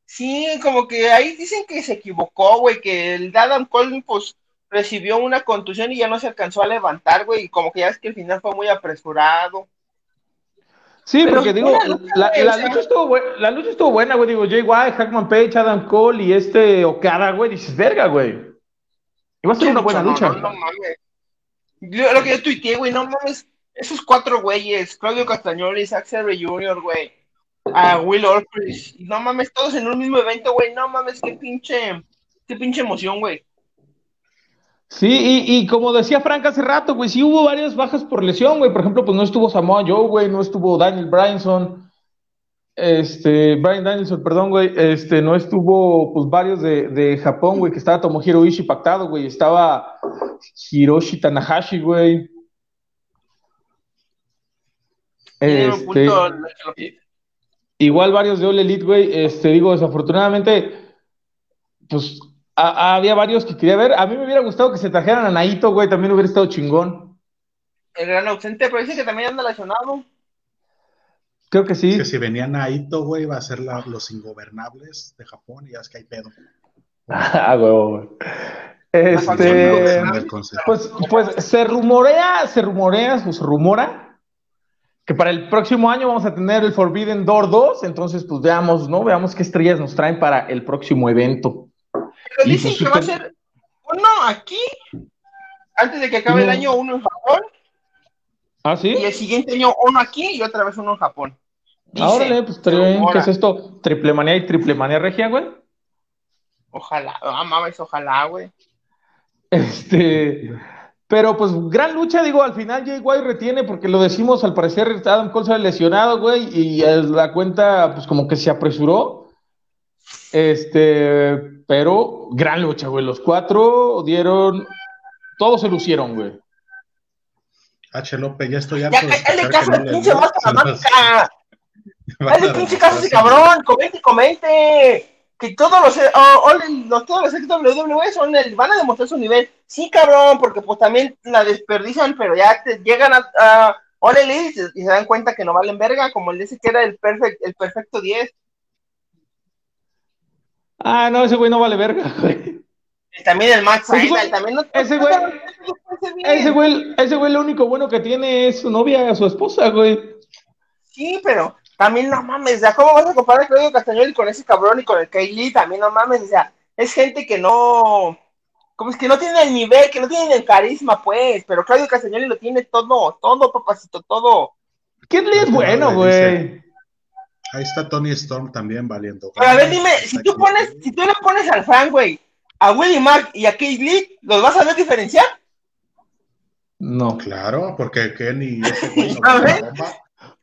Sí, como que ahí dicen que se equivocó, güey, que el Adam Cole, pues, recibió una contusión y ya no se alcanzó a levantar, güey, y como que ya es que el final fue muy apresurado. Sí, porque digo, la, lucha estuvo la lucha estuvo buena, güey. Digo, Jay White, Hackman Page, Adam Cole y este Okada, güey. Dices, verga, güey. Iba a ser una buena lucha. No, no, mames. lo que yo tuiteé, güey, no mames. Esos cuatro güeyes, Claudio Castagnoli, Zack Jr., güey, a Will Orpris, no mames, todos en un mismo evento, güey, no mames, qué pinche, qué pinche emoción, güey. Sí, y, y, como decía Frank hace rato, güey, sí hubo varias bajas por lesión, güey. Por ejemplo, pues no estuvo Samoa Joe, güey, no estuvo Daniel Bryanson, este, Brian Danielson, perdón, güey, este, no estuvo, pues varios de, de Japón, güey, que estaba Tomohiro Ishii pactado, güey, estaba Hiroshi Tanahashi, güey. Este, igual varios de All Elite, güey. Este, digo, desafortunadamente, pues había varios que quería ver. A mí me hubiera gustado que se trajeran a Naito, güey. También hubiera estado chingón. El gran ausente, pero dice que también anda lesionado. Creo que sí. Que si venía Naito, güey, va a ser los ingobernables de Japón y ya es que hay pedo. <laughs> ah, güey. Este, pues, pues se rumorea, se rumorea, pues rumora que para el próximo año vamos a tener el Forbidden Door 2, entonces pues veamos, ¿no? Veamos qué estrellas nos traen para el próximo evento. Pero dicen pues, que va a ser uno aquí, antes de que acabe el año, uno en Japón. ¿Ah, sí? Y el siguiente año uno aquí y otra vez uno en Japón. Ahora, pues ¿qué es esto? ¿Triple manía y triple manía regia, güey? Ojalá, ah, mames, ojalá, güey. Este, pero pues gran lucha, digo, al final Jay White retiene porque lo decimos, al parecer Adam Cole sale lesionado, güey, y la cuenta pues como que se apresuró. Este, pero gran lucha, güey. Los cuatro dieron, todos se lucieron, güey. H. López, ya estoy harto ya, de caso el pinche más <laughs> Dale pinche caso ese cabrón, comente, comente que todos los, los todos los WWE son el, van a demostrar su nivel. Sí, cabrón, porque pues también la desperdician, pero ya te llegan a, a All y se dan cuenta que no valen verga, como el dice que era el, perfect, el perfecto 10. Ah, no, ese güey no vale verga, <laughs> güey. También el Max también no, ese güey, ese güey, ese güey lo único bueno que tiene es su novia, su esposa, güey. Sí, pero también no mames, o sea, ¿cómo vas a comparar a Claudio Castañoli con ese cabrón y con el Kaylee? También no mames, o sea, es gente que no, como es que no tiene el nivel, que no tiene el carisma, pues, pero Claudio Castagnoli lo tiene todo, todo, papacito, todo. Kaylee es bueno, güey. Ahí está Tony Storm también valiendo. Pero a ver, dime, si tú pones, si tú le pones al fan, güey, a Willie Mack y a Kaylee, ¿los vas a ver diferenciar? No. Claro, porque Kenny ese <laughs> güey no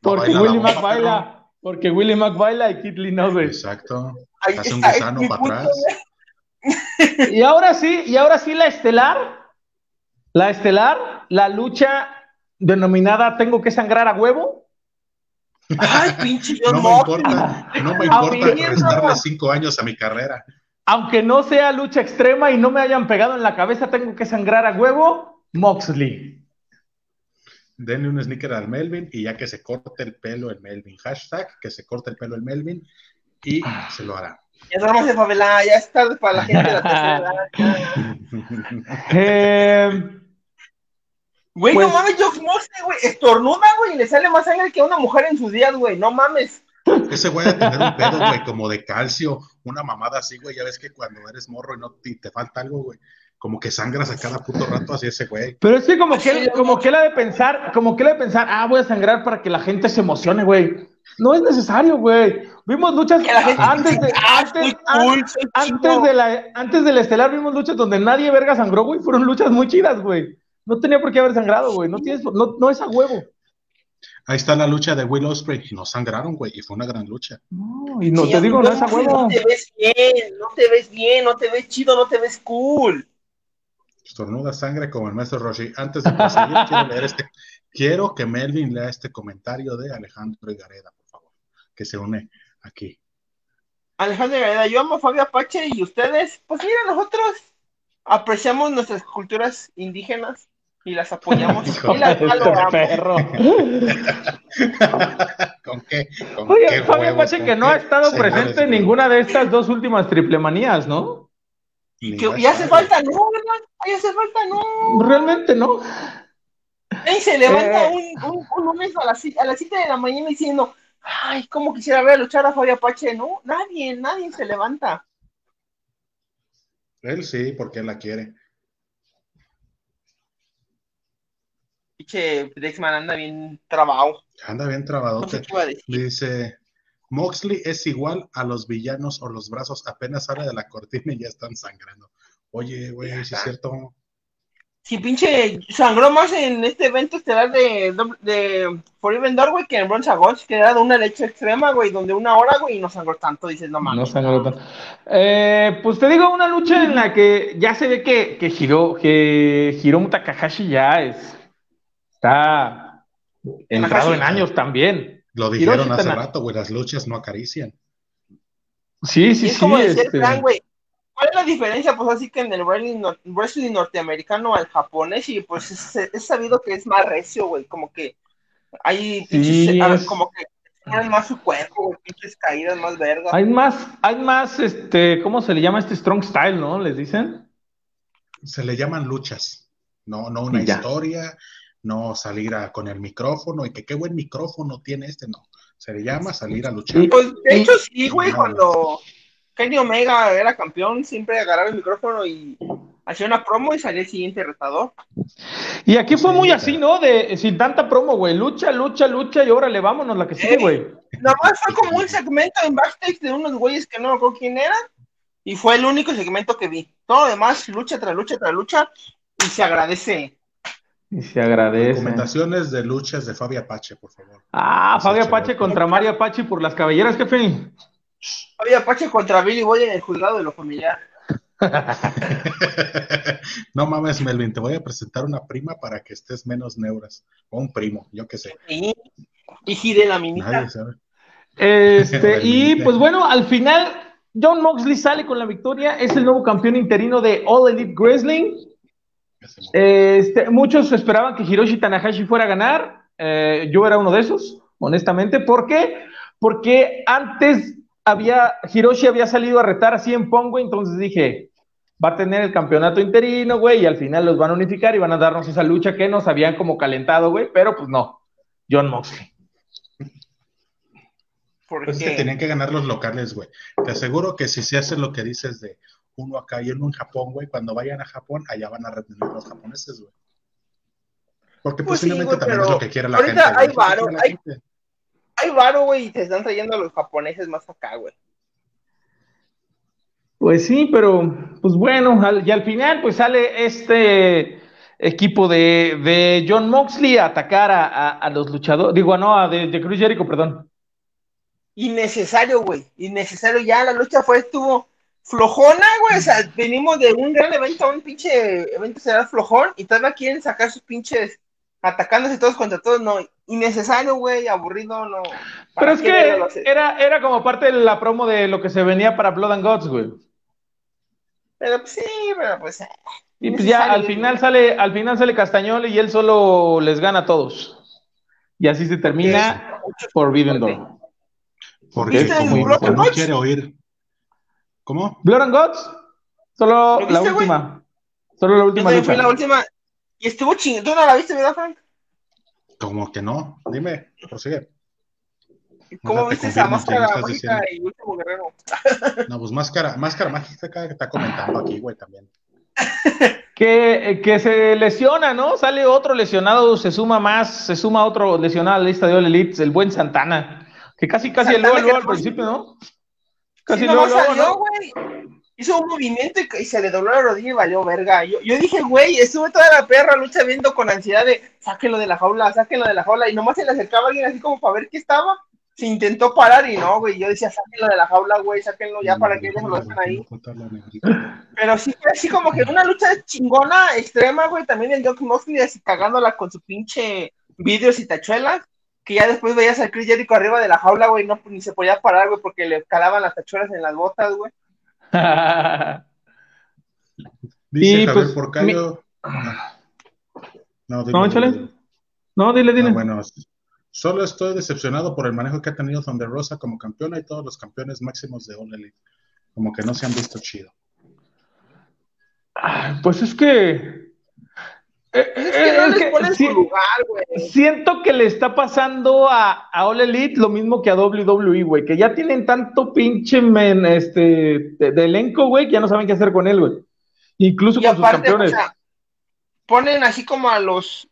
porque Willy Mac baila. Porque Willy Mac baila y Kid Lee no ve. Exacto. Hace un gusano para atrás. <laughs> Y ahora sí, y ahora sí la estelar. La estelar, la lucha denominada Tengo que sangrar a huevo. Ay, pinche No me importa, no me importa restarle cinco años a mi carrera. Aunque no sea lucha extrema y no me hayan pegado en la cabeza, tengo que sangrar a huevo. Moxley denle un sneaker al Melvin y ya que se corte el pelo el Melvin. Hashtag que se corte el pelo el Melvin y se lo hará. Ya estamos de favela, ya es tarde para la gente de la <laughs> tercera eh, Güey, no pues- mames, Josh Mosley, güey, estornuda, güey, y le sale más sangre que a una mujer en sus días, güey, no mames. Ese güey a tener un pedo, güey, como de calcio, una mamada así, güey, ya ves que cuando eres morro y no te, te falta algo, güey, como que sangras a cada puto rato así ese güey. Pero es que como que, como que él ha de pensar, como que él ha de pensar, ah, voy a sangrar para que la gente se emocione, güey. No es necesario, güey. Vimos luchas antes de, ah, antes, antes, de la, antes del estelar vimos luchas donde nadie verga sangró, güey. Fueron luchas muy chidas, güey. No tenía por qué haber sangrado, güey. No, tienes, no, no es a huevo. Ahí está la lucha de Will Ospreay. No sangraron, güey, y fue una gran lucha. No, y no te digo, no es a huevo. No te ves bien, no te ves bien, no te ves chido, no te ves cool estornuda sangre como el maestro Roshi. Antes de proseguir, <laughs> quiero leer este. Quiero que Melvin lea este comentario de Alejandro Gareda, por favor, que se une aquí. Alejandro Gareda, yo amo a Fabio Apache y ustedes, pues mira, nosotros apreciamos nuestras culturas indígenas y las apoyamos <laughs> y las perro. <laughs> ¿Con qué? Oye, Fabio Apache que no ha estado presente en ninguna de estas dos últimas triple manías, ¿no? Y, que, hace falta, no, ¿verdad? Ahí hace falta, no. Realmente no. Y se levanta eh. un, un, lunes a las, a las 7 de la mañana diciendo, ay, cómo quisiera ver a luchar a Fabio Apache, ¿no? Nadie, nadie se levanta. Él sí, porque él la quiere. Dice, Dexman anda bien trabado. Anda bien trabado. Dice, Moxley es igual a los villanos o los brazos apenas sale de la cortina y ya están sangrando. Oye, güey, si es cierto. Sí, pinche sangró más en este evento estelar de, de Forever Door, güey, que en Bronze Ghost, que era de una leche extrema, güey, donde una hora, güey, y no sangró tanto, dices, no mames. No sangró tanto. Eh, pues te digo, una lucha en la que ya se ve que, que Hiro, que Hiromu Takahashi ya es, está entrado en años también. Lo dijeron hace rato, güey, las luchas no acarician. Sí, sí, sí. Como decía este... güey, ¿Cuál es la diferencia? Pues así que en el wrestling, norteamericano al japonés, y pues es, sabido que es más recio, güey, como que hay pinches, como que tienen más su cuerpo, güey, pinches caídas más vergas. Hay más, hay más, este, ¿cómo se le llama este strong style, no? ¿Les dicen? Se le llaman luchas, no, no una historia, no salir a, con el micrófono, y que qué buen micrófono tiene este, no. Se le llama salir a luchar. Pues de hecho sí, güey, cuando Kenny Omega era campeón, siempre agarraba el micrófono y hacía una promo y salía el siguiente retador. Y aquí fue muy así, ¿no? De sin tanta promo, güey. Lucha, lucha, lucha y órale, vámonos la que sigue, güey. Nomás fue como un segmento en backstage de unos güeyes que no me acuerdo quién era. Y fue el único segmento que vi. Todo lo demás, lucha tras lucha tras lucha. Y se agradece. <laughs> Y se agradece. Recomendaciones de luchas de Fabio Apache, por favor. Ah, Fabio Apache contra Mario Apache por las cabelleras, jefe. Oye, Apache contra Billy Boy en el juzgado de lo familiar. <laughs> no mames, Melvin, te voy a presentar una prima para que estés menos neuras. O un primo, yo qué sé. Y, gire la minita. Este, <laughs> y pues bueno, al final, John Moxley sale con la victoria, es el nuevo campeón interino de All Elite Wrestling. Este, muchos esperaban que Hiroshi Tanahashi fuera a ganar. Eh, yo era uno de esos, honestamente. ¿Por qué? Porque antes había, Hiroshi había salido a retar así en Pongo, entonces dije, va a tener el campeonato interino, güey, y al final los van a unificar y van a darnos esa lucha que nos habían como calentado, güey, pero pues no, John Moxley. Pues es que tenían que ganar los locales, güey. Te aseguro que si se hace lo que dices de uno acá y uno en Japón, güey, cuando vayan a Japón, allá van a retener los japoneses, güey. Porque pues posiblemente también es lo que quiere la gente. Hay varo, hay, hay varo, güey, y te están trayendo a los japoneses más acá, güey. Pues sí, pero pues bueno, y al final pues sale este equipo de, John Moxley a atacar a, los luchadores, digo, no, de, de Cruz Jericho, perdón. Innecesario, güey, innecesario, ya la lucha fue, estuvo flojona, güey, o sea, venimos de un gran evento a un pinche evento será flojón y todavía quieren sacar sus pinches atacándose todos contra todos, no, innecesario, güey, aburrido, no. Pero es que era, era como parte de la promo de lo que se venía para Blood and Gods, güey. Pero pues, sí, pero pues. Eh, y pues ya al final sale, al final sale Castañol y él solo les gana a todos. Y así se termina Forbidden Door. Porque como, no quiere oír. ¿Cómo? Blood and Gods. Solo la última. Solo la última. Fue la última. Y estuvo chingón. ¿Tú no la viste, verdad, Frank? Como que no. Dime, prosigue. ¿Cómo viste esa máscara mágica y último guerrero? no, pues máscara, máscara mágica que está comentando aquí, güey, también. <laughs> que, que, se lesiona, ¿no? Sale otro lesionado, se suma más, se suma otro lesionado a la lista de All Elites, el buen Santana. Que casi, casi el luego, al principio, ¿no? Casi luego, salió, güey hizo un movimiento y, se le dobló la rodilla y valió verga. Yo, yo dije, güey, estuve toda la perra lucha viendo con ansiedad de sáquenlo de la jaula, sáquenlo de la jaula, y nomás se le acercaba alguien así como para ver qué estaba. Se intentó parar y no, güey. Yo decía, sáquenlo de la jaula, güey, sáquenlo ya para que ellos lo dejen ahí. Pero sí fue así como que una lucha chingona, extrema, güey. También el John Moxley así cagándola con su pinche vidrios y tachuelas. Que ya después veías al Chris Jericho arriba de la jaula, güey, no, ni se podía parar, güey, porque le calaban las tachuelas en las botas, güey. <laughs> Dice Javier pues, Porcayo. No, dile, no, dile. No, dile, dile. Ah, bueno, solo estoy decepcionado por el manejo que ha tenido Thunder Rosa como campeona y todos los campeones máximos de All Elite. Como que no se han visto chido. Pues es que Siento que le está pasando a, a All Elite lo mismo que a WWE, güey, que ya tienen tanto pinche men, este, de, elenco, güey, que ya no saben qué hacer con él, güey. Incluso con sus campeones. ponen así como a los.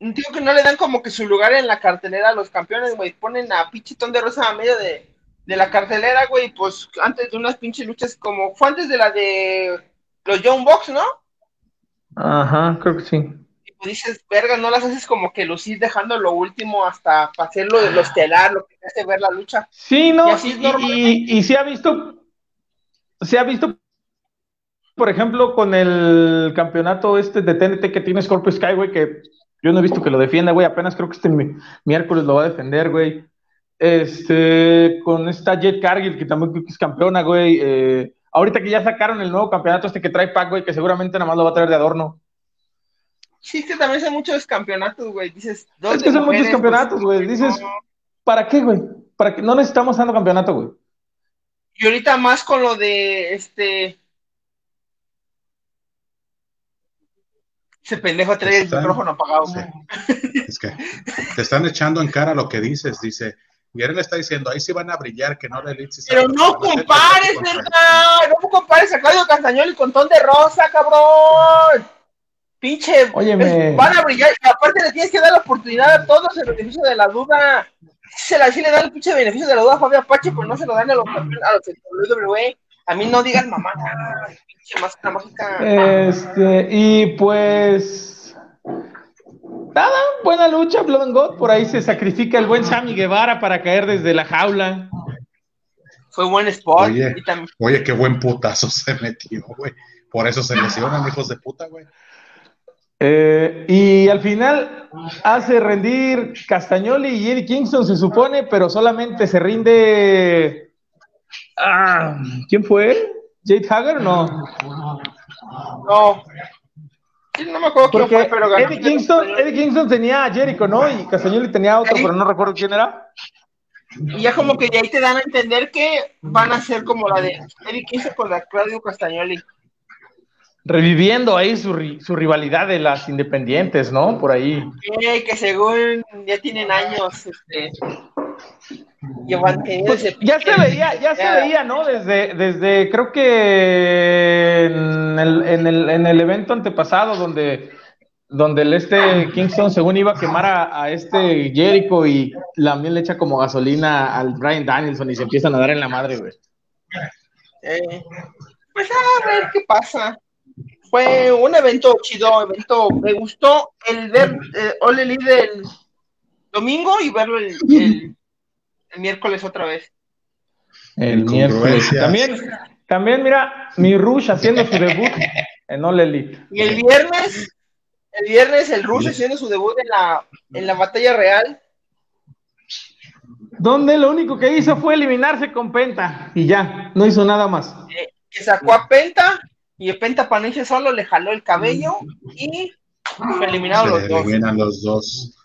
Digo que no le dan como que su lugar en la cartelera a los campeones, güey. Ponen a Pichitón de Rosa a medio de, de la cartelera, güey, pues antes de unas pinches luchas como. Fue antes de la de los Young Box, ¿no? Ajá, creo que sí. Y pues dices, verga, no las haces como que lucís dejando lo último hasta para hacerlo de lo estelar, lo que te hace ver la lucha. Sí, no, y, y, se ha visto, se ha visto, por ejemplo, con el campeonato este de TNT que tiene Scorpio Sky, güey, que yo no he visto que lo defienda, güey, apenas creo que este miércoles lo va a defender, güey. Este, con esta Jet Cargill, que también es campeona, güey. Eh, ahorita que ya sacaron el nuevo campeonato este que trae Pac, güey, que seguramente nada más lo va a traer de adorno. Sí, es que también son muchos campeonatos, güey. Dices, dos Es que son muchos campeonatos, güey. Dices, ¿para qué, güey? ¿Para qué? No necesitamos tanto campeonato, güey. Y ahorita más con lo de este. Ese pendejo trae el micrófono apagado. Es que te están echando en cara lo que dices. Dice, y él le está diciendo, ahí sí van a brillar, que no le Pero no compares, ¿verdad? No compares a Claudio Castañoli con Ton de Rosa, cabrón. Pinche. Óyeme. van a brillar. Aparte le tienes que dar la oportunidad a todos el beneficio de la duda. Se la, sí le da el pinche beneficio de la duda a Fabio Apache, pero no se lo dan a los, a los WWE. A mí no digas mamá, pinche máscara mágica. Este, y pues. Nada, buena lucha, Blood and God. Por ahí se sacrifica el buen Sammy Guevara para caer desde la jaula. Fue buen spot. Oye, oye qué buen putazo <laughs> se metió, güey. Por eso se lesionan, hijos de puta, güey. Eh, y al final hace rendir Castagnoli y Eddie Kingston, se supone, pero solamente se rinde. Ah, ¿Quién fue? ¿Jade Hager? No. No. No me acuerdo quién fue, pero Eddie Kingston, Eddie Kingston tenía a Jericho, ¿no? Y Castagnoli tenía otro, pero no recuerdo quién era. Y ya como que de ahí te dan a entender que van a ser como la de Eddie Kingston con la Claudio Castagnoli reviviendo ahí su, su, rivalidad de las independientes, ¿no? Por ahí. Sí, que según ya tienen años, este, pues, ya se veía, ya se veía, ¿no? Desde, desde creo que en el, en el, en el evento antepasado donde donde el este Kingston según iba a quemar a, este Jericho y también le echa como gasolina al Brian Danielson y se empiezan a dar en la madre, güey. Eh, pues a ver qué pasa fue un evento chido, evento, me gustó el ver eh, Ole del domingo y verlo el, miércoles otra vez. El miércoles. También, también, mira, mi Rush haciendo su debut en Ole Elite. Y el viernes, el viernes el Rush haciendo su debut en la, en la batalla real. Donde lo único que hizo fue eliminarse con Penta y ya, no hizo nada más. Eh, que sacó a Penta y el Penta Paniche solo le jaló el cabello y fue eliminado los dos.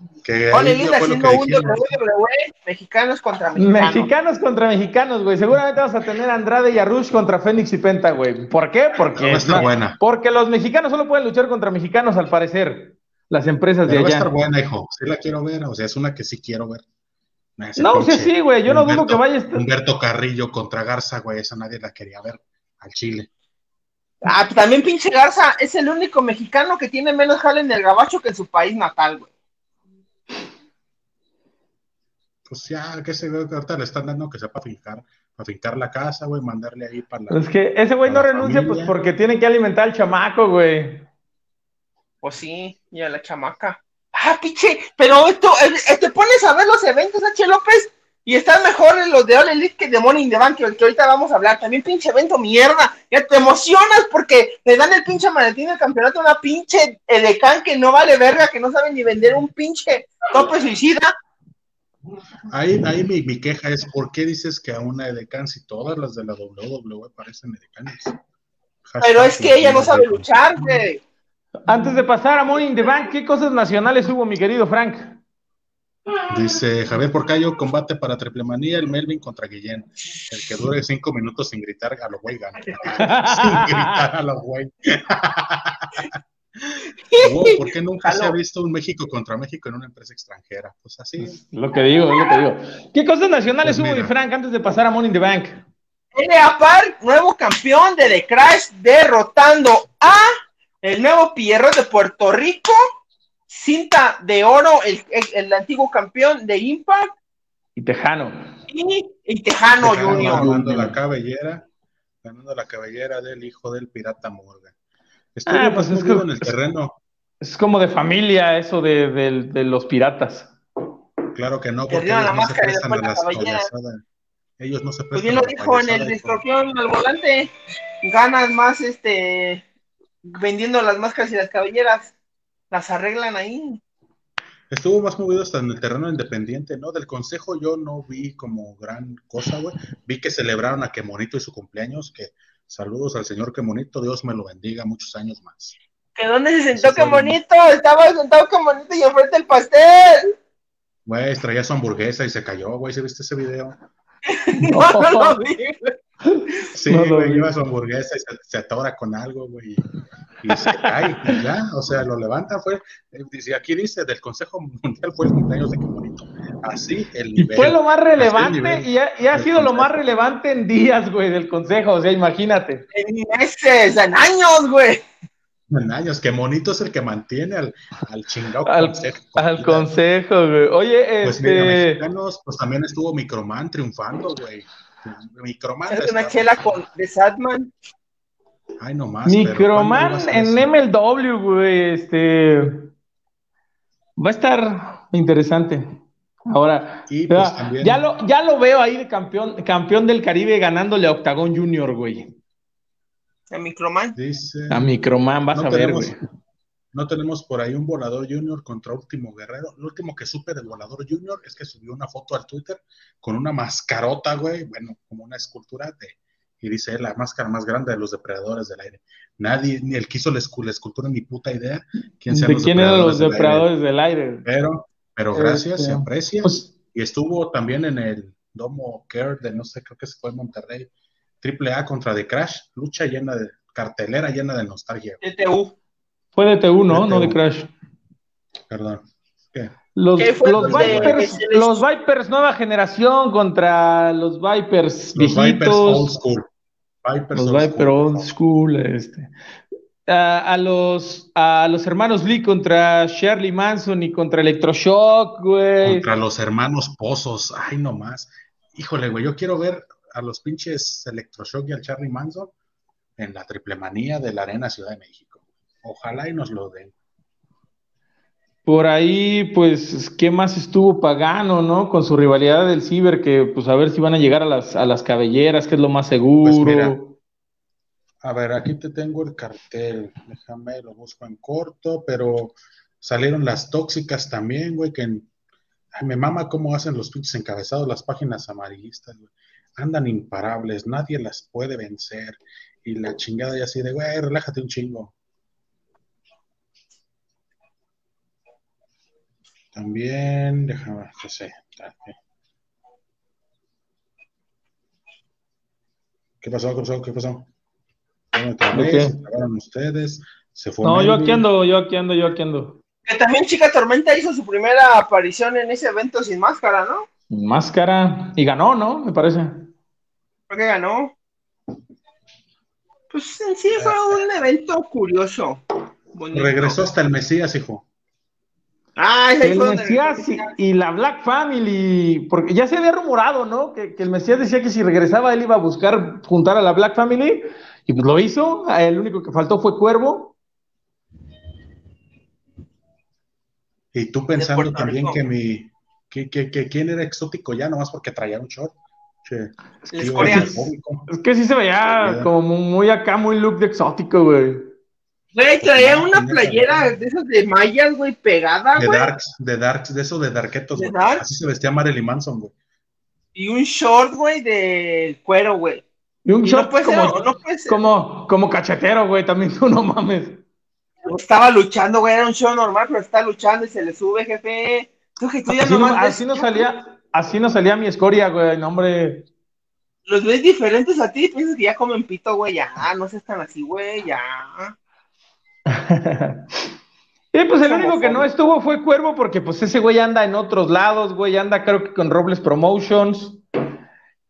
Dos. Que haciendo un WWE mexicanos contra mexicanos. Mexicanos contra mexicanos, güey. Seguramente vamos a tener a Andrade y a Rush contra Fénix y Penta, güey. ¿Por qué? Porque, buena. porque los mexicanos solo pueden luchar contra mexicanos, al parecer. Las empresas de allá. Va a estar buena, hijo. Sí la quiero ver. O sea, es una que sí quiero ver. no, sí, sí, güey. Yo no dudo que vaya a estar. Humberto Carrillo contra Garza, güey. Esa nadie la quería ver al Chile. Ah, pues también pinche Garza es el único mexicano que tiene menos jale en el gabacho que en su país natal, güey. Pues ya, que se ve que ahorita le están dando que sea para fincar, para fincar la casa, güey, mandarle ahí para la. Es que ese güey no renuncia, pues porque tiene que alimentar al chamaco, güey. Pues sí, y a la chamaca. Ah, pinche, pero esto, eh, te pones a ver los eventos, H. López, y están mejor los de All Elite que de Money in the Bank, que ahorita vamos a hablar. También pinche evento mierda. Ya te emocionas porque le dan el pinche maletín del campeonato a una pinche edecán que no vale verga, que no sabe ni vender un pinche tope suicida. Ahí, ahí mi, queja es, ¿por qué dices que a una edecán si todas las de la WWE parecen edecanes? Pero es que ella no sabe luchar, güey. Antes de pasar a Money in the Bank, ¿qué cosas nacionales hubo, mi querido Frank? Dice Javier Porcayo, combate para triple manía, el Melvin contra Guillén. El que dure cinco minutos sin gritar a los güey gana. sin gritar a los <laughs> güey. ¿Por qué <laughs> nunca se ha visto un México contra México en una empresa extranjera? Pues así. Lo que digo, lo que digo. ¿Qué cosas nacionales pues hubo, Frank, antes de pasar a Money in the Bank? LA Park, nuevo campeón de The Crash, derrotando a el nuevo Pierro de Puerto Rico cinta de oro, el, antiguo campeón de Impact. Y Tejano. Y, Tejano, Junior. Ganando la cabellera, ganando la cabellera del hijo del pirata Morgan. Estoy ah, pues es en el terreno. Es como de familia eso de, los piratas. Claro que no, porque ellos no se prestan a las Ellos no se prestan Pues bien lo dijo en el distorsión al volante. Ganas más este vendiendo las máscaras y las cabelleras las arreglan ahí. Estuvo más movido hasta en el terreno independiente, ¿no? Del consejo yo no vi como gran cosa, güey. Vi que celebraron a Quemonito y su cumpleaños, que saludos al señor Quemonito, Dios me lo bendiga muchos años más. ¿Que dónde se sentó Quemonito? Estaba sentado Quemonito y enfrente el pastel. Güey, traía su hamburguesa y se cayó, güey, ¿se viste ese video? <laughs> no, no lo vi, Sí, güey, lleva su hamburguesa y se, atora con algo, güey, y, se cae, y ya, o sea, lo levanta, fue, eh, dice, aquí dice, del Consejo Mundial fue el cumpleaños de qué bonito, así el nivel. Y fue lo más relevante, y ha, sido lo más relevante en días, güey, del Consejo, o sea, imagínate. En meses, en años, güey. En años, que monito es el que mantiene al, al chingado al, consejo. Al consejo, güey. Oye, pues este... Mira, mexicanos, pues también estuvo Microman triunfando, güey. Microman. Es una chela con, de Sadman. Ay, no más. Microman en MLW, güey, este. Va a estar interesante. Ahora, pues, ya, lo, ya lo veo ahí de campeón, campeón del Caribe ganándole a Octagon Junior, güey. A Microman. Dice, a Microman, vas a ver, güey. No tenemos por ahí un volador junior contra último guerrero. Lo último que supe del volador junior es que subió una foto al Twitter con una mascarota, güey, bueno, como una escultura de, y dice la máscara más grande de los depredadores del aire. Nadie, ni él quiso la, escultura, ni puta idea quién ¿De quién eran los depredadores del aire? Pero, pero gracias, se este, aprecia. Pues, y estuvo también en el Domo Care de, no sé, creo que se fue en Monterrey, Triple A contra The Crash, lucha llena de, cartelera llena de nostalgia. TTU. Fue de TU, ¿no? No de Crash. Perdón. ¿Qué? Los, los, Vipers, los, Vipers, nueva generación contra los Vipers los Vipers old school. Vipers los Vipers old school. Este. a, los, a los hermanos Lee contra Shirley Manson y contra Electroshock, güey. Contra los hermanos Pozos. Ay, no más. Híjole, güey, yo quiero ver a los pinches Electroshock y al Charlie Manson en la triple manía de la Arena Ciudad de México. Ojalá y nos lo den. Por ahí, pues, ¿qué más estuvo Pagano, no? Con su rivalidad del Ciber, que pues a ver si van a llegar a las, a las cabelleras, que es lo más pues seguro. a ver, aquí te tengo el cartel. Déjame, lo busco en corto, pero salieron las tóxicas también, güey, que ay, me mama cómo hacen los pinches encabezados las páginas amarillistas, güey. Andan imparables, nadie las puede vencer. Y la chingada y así de, güey, relájate un chingo. También, déjame, que sé. ¿Qué pasó? ¿Qué pasó? ¿Qué pasó? ¿Se ustedes? ¿Se fue no, yo aquí ando, yo aquí ando, yo aquí ando. Que también Chica Tormenta hizo su primera aparición en ese evento sin máscara, ¿no? Máscara. Y ganó, ¿no? Me parece. ¿Por qué ganó? Pues en sí fue un evento curioso. Regresó hasta el Mesías, hijo. Ah, el Mesías y, la Black Family, porque ya se había rumorado, ¿no? Que, el Mesías decía que si regresaba él iba a buscar juntar a la Black Family, y pues lo hizo. El único que faltó fue Cuervo. Y tú pensando también que mi. Que, que, que, quién era exótico ya, nomás porque traía un short. es, que sí se veía como muy acá, muy look de exótico, güey. Güey, traía una playera de esas de mayas, güey, pegada, güey. De darks, de darks, de esos de darketos, güey. Así se vestía Marilyn Manson, güey. Y un short, güey, de cuero, güey. Y un short como, no como, como cachetero, güey, también <laughs> tú no mames. Estaba luchando, güey, era un show normal, pero está luchando y se le sube, jefe. Así, no, así no salía, así no salía mi escoria, güey, no, hombre. Los ves diferentes a ti, piensas que ya comen pito, güey, ya, no se están así, güey, ya. y <laughs> pues el único que no estuvo fue Cuervo, porque pues ese güey anda en otros lados, güey, anda creo que con Robles Promotions.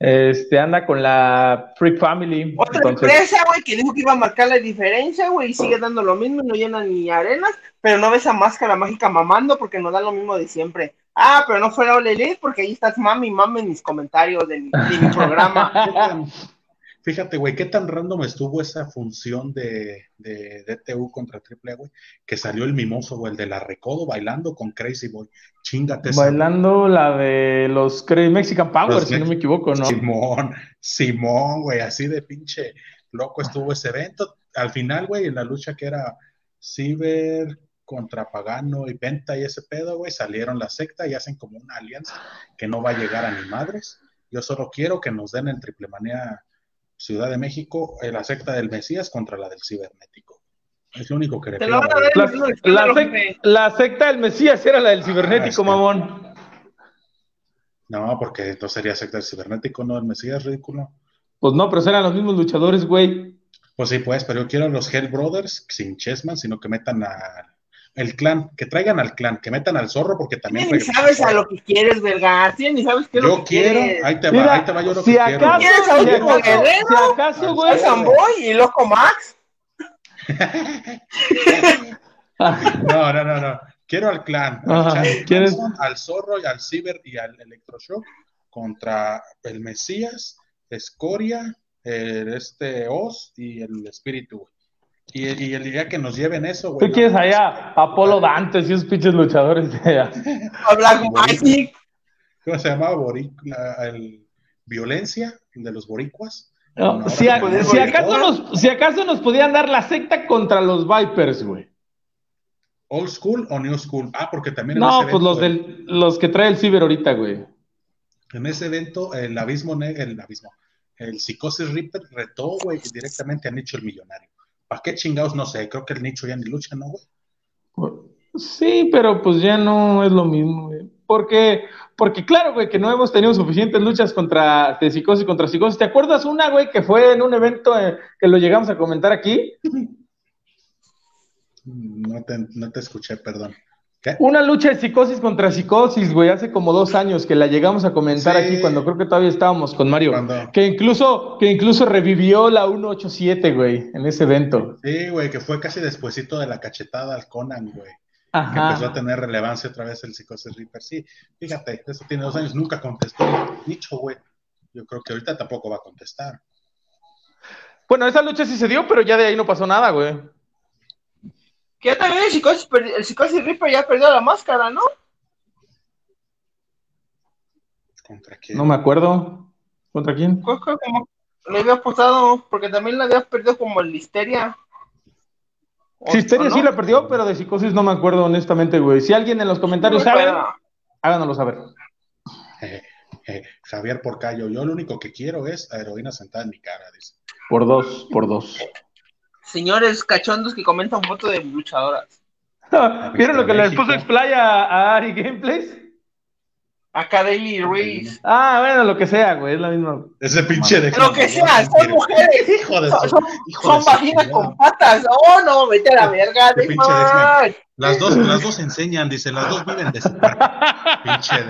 Este anda con la Freak Family. Otra empresa, güey, que dijo que iba a marcar la diferencia, güey, y sigue dando lo mismo y no llena ni arenas, pero no ves a máscara mágica mamando porque no da lo mismo de siempre. Ah, pero no fuera Ole porque ahí estás mami, mami en mis comentarios de mi programa. <laughs> Fíjate, güey, qué tan random estuvo esa función de, de DTU contra Triple güey, que salió el mimoso, güey, el de la Recodo bailando con Crazy Boy. Chingate. Bailando la de los Mexican Power, si no me equivoco, ¿no? Simón, Simón, güey, así de pinche loco estuvo ese evento. Al final, güey, en la lucha que era Ciber contra Pagano y Penta y ese pedo, güey, salieron la secta y hacen como una alianza que no va a llegar a ni madres. Yo solo quiero que nos den en Triple Manía Ciudad de México eh, la secta del Mesías contra la del cibernético. Es lo único que le pido. a La, sec- secta del Mesías era la del Ah, cibernético, es que- mamón. No, porque entonces sería secta del cibernético, no el Mesías, ridículo. Pues no, pero eran los mismos luchadores, güey. Pues sí, pues, pero yo quiero a los Hell Brothers sin Chessman, sino que metan al el clan, que traigan al clan, que metan al zorro, porque también. Ni sabes a lo que quieres, verga. Sí, ni sabes qué es lo Yo que quiero, quieres. ahí te va, Mira, ahí te va yo lo si que quiero. acaso, güey. ¿Quieres a si acaso, Guerrero? si acaso, güey. A Samboy y Loco Max. <laughs> No, no, no, no. Quiero al clan, al zorro y al ciber y al electroshock contra el Mesías, Escoria, el este Oz y el espíritu. güey. Y, y el día que nos lleven eso, güey. ¿Tú quieres allá? Apolo Dantes y esos pinches luchadores de allá. A Black Magic. ¿Cómo se llamaba? Boric- la- el Violencia, el de los boricuas. No, si, a- acaso nos, si acaso nos podían dar la secta contra los Vipers, güey. ¿Old school o new school? Ah, porque también en No, ese pues los, del, los que trae el ciber ahorita, güey. En ese evento, el abismo, el abismo, el psicosis Reaper retó, güey, directamente a Nicho el millonario. ¿Para qué chingados? No sé, creo que el Nicho ya ni lucha, ¿no, güey? Sí, pero pues ya no es lo mismo, güey. Porque, porque claro, güey, que no hemos tenido suficientes luchas contra de psicosis contra psicosis. ¿Te acuerdas una, güey, que fue en un evento eh, que lo llegamos a comentar aquí? <laughs> No te, no te escuché, perdón. ¿Qué? Una lucha de psicosis contra psicosis, güey, hace como dos años que la llegamos a comentar Sí. aquí cuando creo que todavía estábamos con Mario. Cuando- Que incluso, que incluso revivió la 187, güey, en ese evento. Sí, güey, que fue casi despuesito de la cachetada al Conan, güey. Que empezó a Ajá. tener relevancia otra vez el psicosis Reaper. Sí, fíjate, eso tiene dos años, nunca contestó el Nicho, güey. Yo creo que ahorita tampoco va a contestar. Bueno, esa lucha sí se dio, pero ya de ahí no pasó nada, güey. Que ya también el Psicosis, el Psicosis Reaper ya perdió la máscara, ¿no? ¿Contra quién? No me acuerdo. ¿Contra quién? Como le había apostado, porque también la había perdido como el Listeria. ¿O- Cisteria o no? sí la perdió, pero de psicosis no me acuerdo honestamente, güey. Si alguien en los comentarios sabe, háganoslo saber. Eh, eh, Javier Porcayo, yo lo único que quiero es a heroína sentada en mi cara, dice. Por dos, por dos. Señores cachondos que comentan fotos de luchadoras. <laughs> ¿Vieron lo que les puso Explay a, a Ari Gameplays? Acá Daily Reese. Ah, bueno, lo que sea, güey, es la misma. Ese pinche de Lo que sea, son mujeres. Hijo de Son, su, son, son vaginas con patas. Oh, no, vete a la verga. De pinche. Las dos, <laughs> las dos enseñan, dice, las dos viven de. Pinche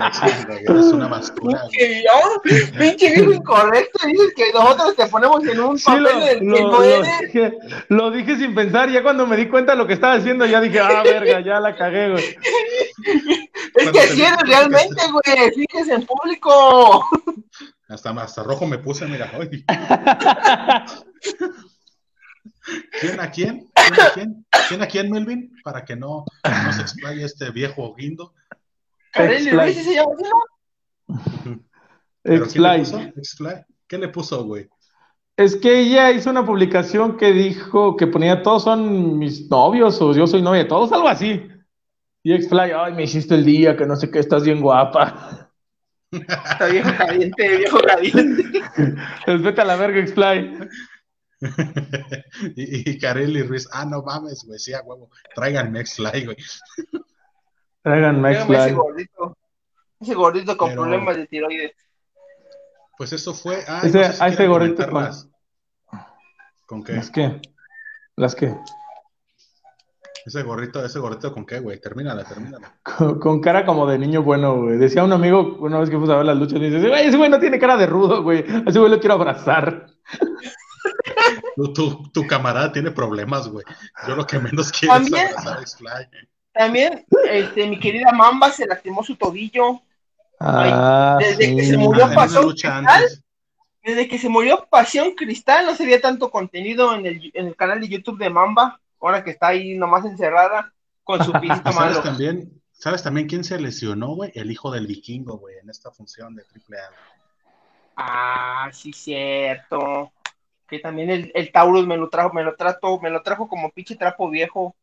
güey, eres una basura. Pinche viejo, pinche incorrecto. Dices que nosotros te ponemos en un Sí, papel lo, del que lo- no lo eres. dije, lo dije sin pensar. Ya cuando me di cuenta de lo que estaba haciendo, ya dije, ah, verga, ya la cagué, güey. Es Cuando que así eres realmente, güey. Fíjese en público. Hasta, hasta rojo me puse, mira, hoy. <laughs> ¿Quién a quién? ¿Quién a quién? ¿Quién a quién, Melvin? Para que no, no se explaye este viejo guindo. Ruiz, ¿sí se llama. ¿Qué le puso, güey? Es que ella hizo una publicación que dijo que ponía todos son mis novios o yo soy novia de todos, algo así. Y Exfly, ay, me hiciste el día, que no sé qué, estás bien guapa. <laughs> Está viejo caliente, viejo caliente. <laughs> Pues vete a la verga, Exfly. <laughs> y, y Carelli Ruiz, ah, no mames, güey, sí, a huevo. Tráiganme Exfly, güey. Tráiganme a Dígame ese gordito. Ese gordito con Pero- problemas de tiroides. Pues eso fue. Ah, Ese- no sé si a ese quieren gordito con- ¿Con qué? ¿Las qué? ¿Las qué? Ese gorrito, ese gorrito con qué, güey. Termínala, termínala. Con, con cara como de niño bueno, güey. Decía un amigo una vez que fuimos a ver las luchas, y dice, güey, ese güey no tiene cara de rudo, güey. A ese güey lo quiero abrazar. <laughs> Tu, tu, tu camarada tiene problemas, güey. Yo lo que menos quiero También- es abrazar a X-Fly. También, este, mi querida Mamba se lastimó su tobillo. Ah, desde que se murió Ah. Desde que se murió Pasión Cristal, no se veía tanto contenido en el, en el canal de YouTube de Mamba. Ahora que está ahí nomás encerrada con su <laughs> pisito ¿Sabes malo. también, ¿Sabes también quién se lesionó, güey? El hijo del vikingo, güey, en esta función de AAA. Ah, sí, cierto. Que también el, el Taurus me lo trajo, me lo trato, me lo trajo como pinche trapo viejo.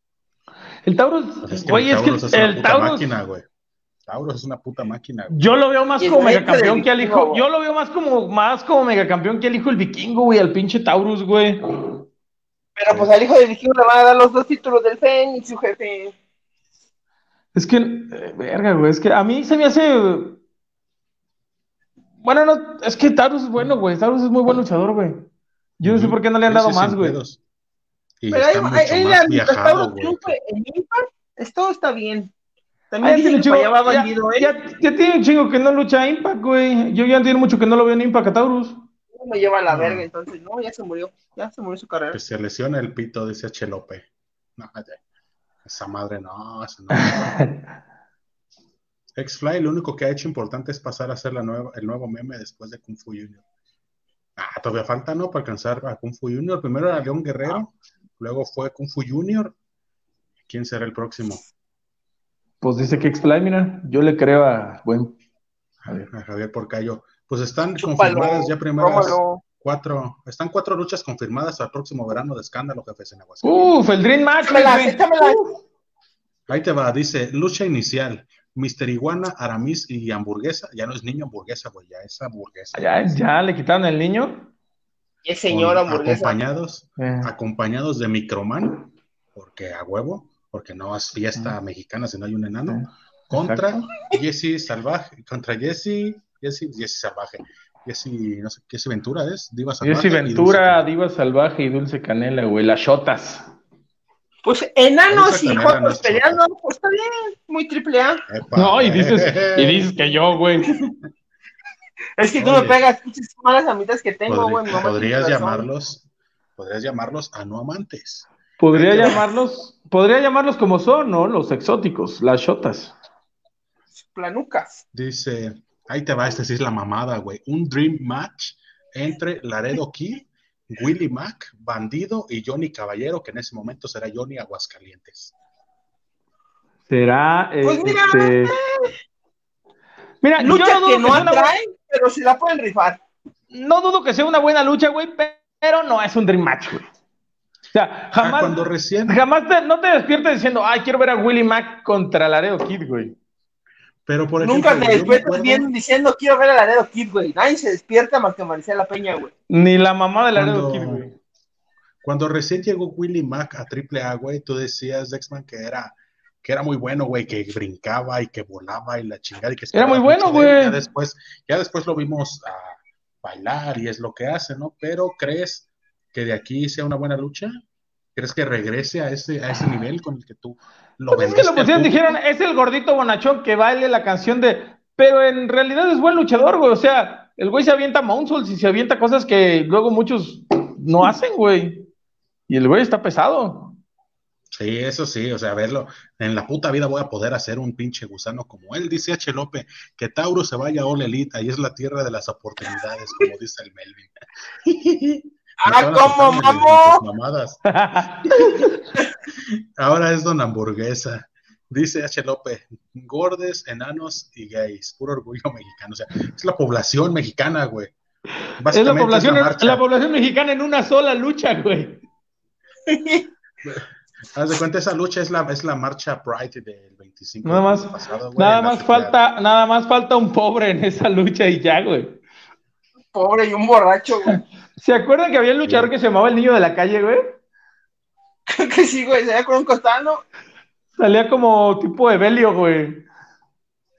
El Taurus, Pues es que güey, el es que Taurus es el Taurus. máquina, güey. Taurus es una puta máquina, güey. Yo lo veo más el como megacampeón que al hijo. güey. Yo lo veo más como, más como megacampeón que al hijo del vikingo, güey, al pinche Taurus, güey. Pero pues al hijo del vikingo le van a dar los dos títulos del Fénix, su jefe. Es que, eh, verga, güey, es que a mí se me hace. Bueno, no, es que Taurus es bueno, güey. Taurus es muy buen luchador, güey. Yo no sé por qué no le han dado más, güey. Pero ahí, más viajado, güey. triunfa en Impact, esto está bien. También ya tiene dicen chingo, ya, bandido, ¿eh? ya- ya tiene un chingo que no lucha Impact, güey. Yo ya tiene mucho que no lo veo en Impact a Taurus. Me lleva a la No. verga, entonces, no, ya se murió, ya se murió su carrera. Que se lesiona el pito, dice Chelope. No, ya. esa madre no, esa no. <laughs> X-Fly lo único que ha hecho importante es pasar a ser la nueva, el nuevo meme después de Kung Fu Junior. Ah, todavía falta, ¿no? Para alcanzar a Kung Fu Junior. Primero era León Guerrero, luego fue Kung Fu Junior. ¿Quién será el próximo? Pues dice que X-Fly, mira, yo le creo a buen. A, a Javier Porcayo. Pues están Chúpalo, confirmadas ya primeras rómalo. cuatro, están cuatro luchas confirmadas al próximo verano de escándalo, jefes en Aguascalientes. Uf, el Dream Match, Échamelas, échamelas. Ahí te va, dice, lucha inicial, Mister Iguana, Aramis y hamburguesa. Ya no es niño hamburguesa, güey, ya es hamburguesa. Ya, ya le quitaron el niño. Y el señor Con- hamburguesa. Acompañados, Eh, acompañados de Microman, porque a huevo, porque no es fiesta mexicana si no hay un enano, contra. Jesse Salvaje, contra Jesse, Jesse, Jesse Salvaje, Jesse, no sé, Jesse Ventura es, Diva Salvaje. Jesse y Ventura, Dulce Diva Salvaje y Dulce Canela, güey. Las shotas. Pues enanos y jotos nuestra. peleando, pues está bien, muy triple A. Epa, No, y dices, eh, y dices que yo, güey. <laughs> Es que tú Oye. me pegas pinches malas amitas que tengo, güey. podrías llamarlos, podrías llamarlos a no amantes. Podría llamarlos, podría llamarlos como son, ¿no? Los exóticos, las shotas. Planucas. Dice, ahí te va, esta sí es la mamada, güey. Un Dream Match entre Laredo Kid, Willy Mac, Bandido y Johnny Caballero, que en ese momento será Johnny Aguascalientes. Será, eh, Pues mira, este... Mira, Lucha yo no que dudo no que sea una atrae, pero se la pueden rifar. no dudo que sea una buena lucha, güey, pero no es un dream match, güey. O sea, Ah, jamás, cuando recién, jamás te- no te despiertes diciendo, ay, quiero ver a Willie Mack contra Laredo Kid, güey. Pero por ejemplo, Nunca te despiertas acuerdo- bien diciendo quiero ver a Laredo Kid, güey. Nadie se despierta más que Maricela Peña, güey. Ni la mamá de Laredo Cuando- Kid, güey. Cuando recién llegó Willy Mac a AAA, güey, tú decías, Dexman, que era, que era muy bueno, güey, que brincaba y que volaba y la chingada y que Era muy bueno, güey. Ya después, ya después lo vimos a bailar y es lo que hace, ¿no? Pero ¿crees que de aquí sea una buena lucha? ¿Crees que regrese a ese, a ese nivel con el que tú lo Pues es que lo vendiste pusieron, dijeron, es el gordito bonachón que baile la canción de. Pero en realidad es buen luchador, güey. O sea, el güey se avienta mounsaults y se avienta cosas que luego muchos no hacen, güey. Y el güey está pesado. Sí, eso sí, o sea, verlo, en la puta vida voy a poder hacer un pinche gusano como él, dice H. López, que Tauro se vaya a All Elite, ahí es la tierra de las oportunidades, como dice el Melvin. <laughs> Ah, ¿cómo, mamó? <laughs> Ahora es don hamburguesa. Dice H. López, gordes, enanos y gays, puro orgullo <laughs> mexicano. O sea, es la población mexicana, güey. Es la población, la marcha. la población mexicana en una sola lucha, güey. <laughs> Haz de cuenta, esa lucha es la, es la marcha Pride del 25 Nada más, del pasado, güey, nada la más falta, nada más falta un pobre en esa lucha y ya, güey. Pobre y un borracho, güey. ¿Se acuerdan que había un luchador Sí. que se llamaba el niño de la calle, güey? Creo que sí, güey. Ve con un costano. Salía como tipo Evelio, güey.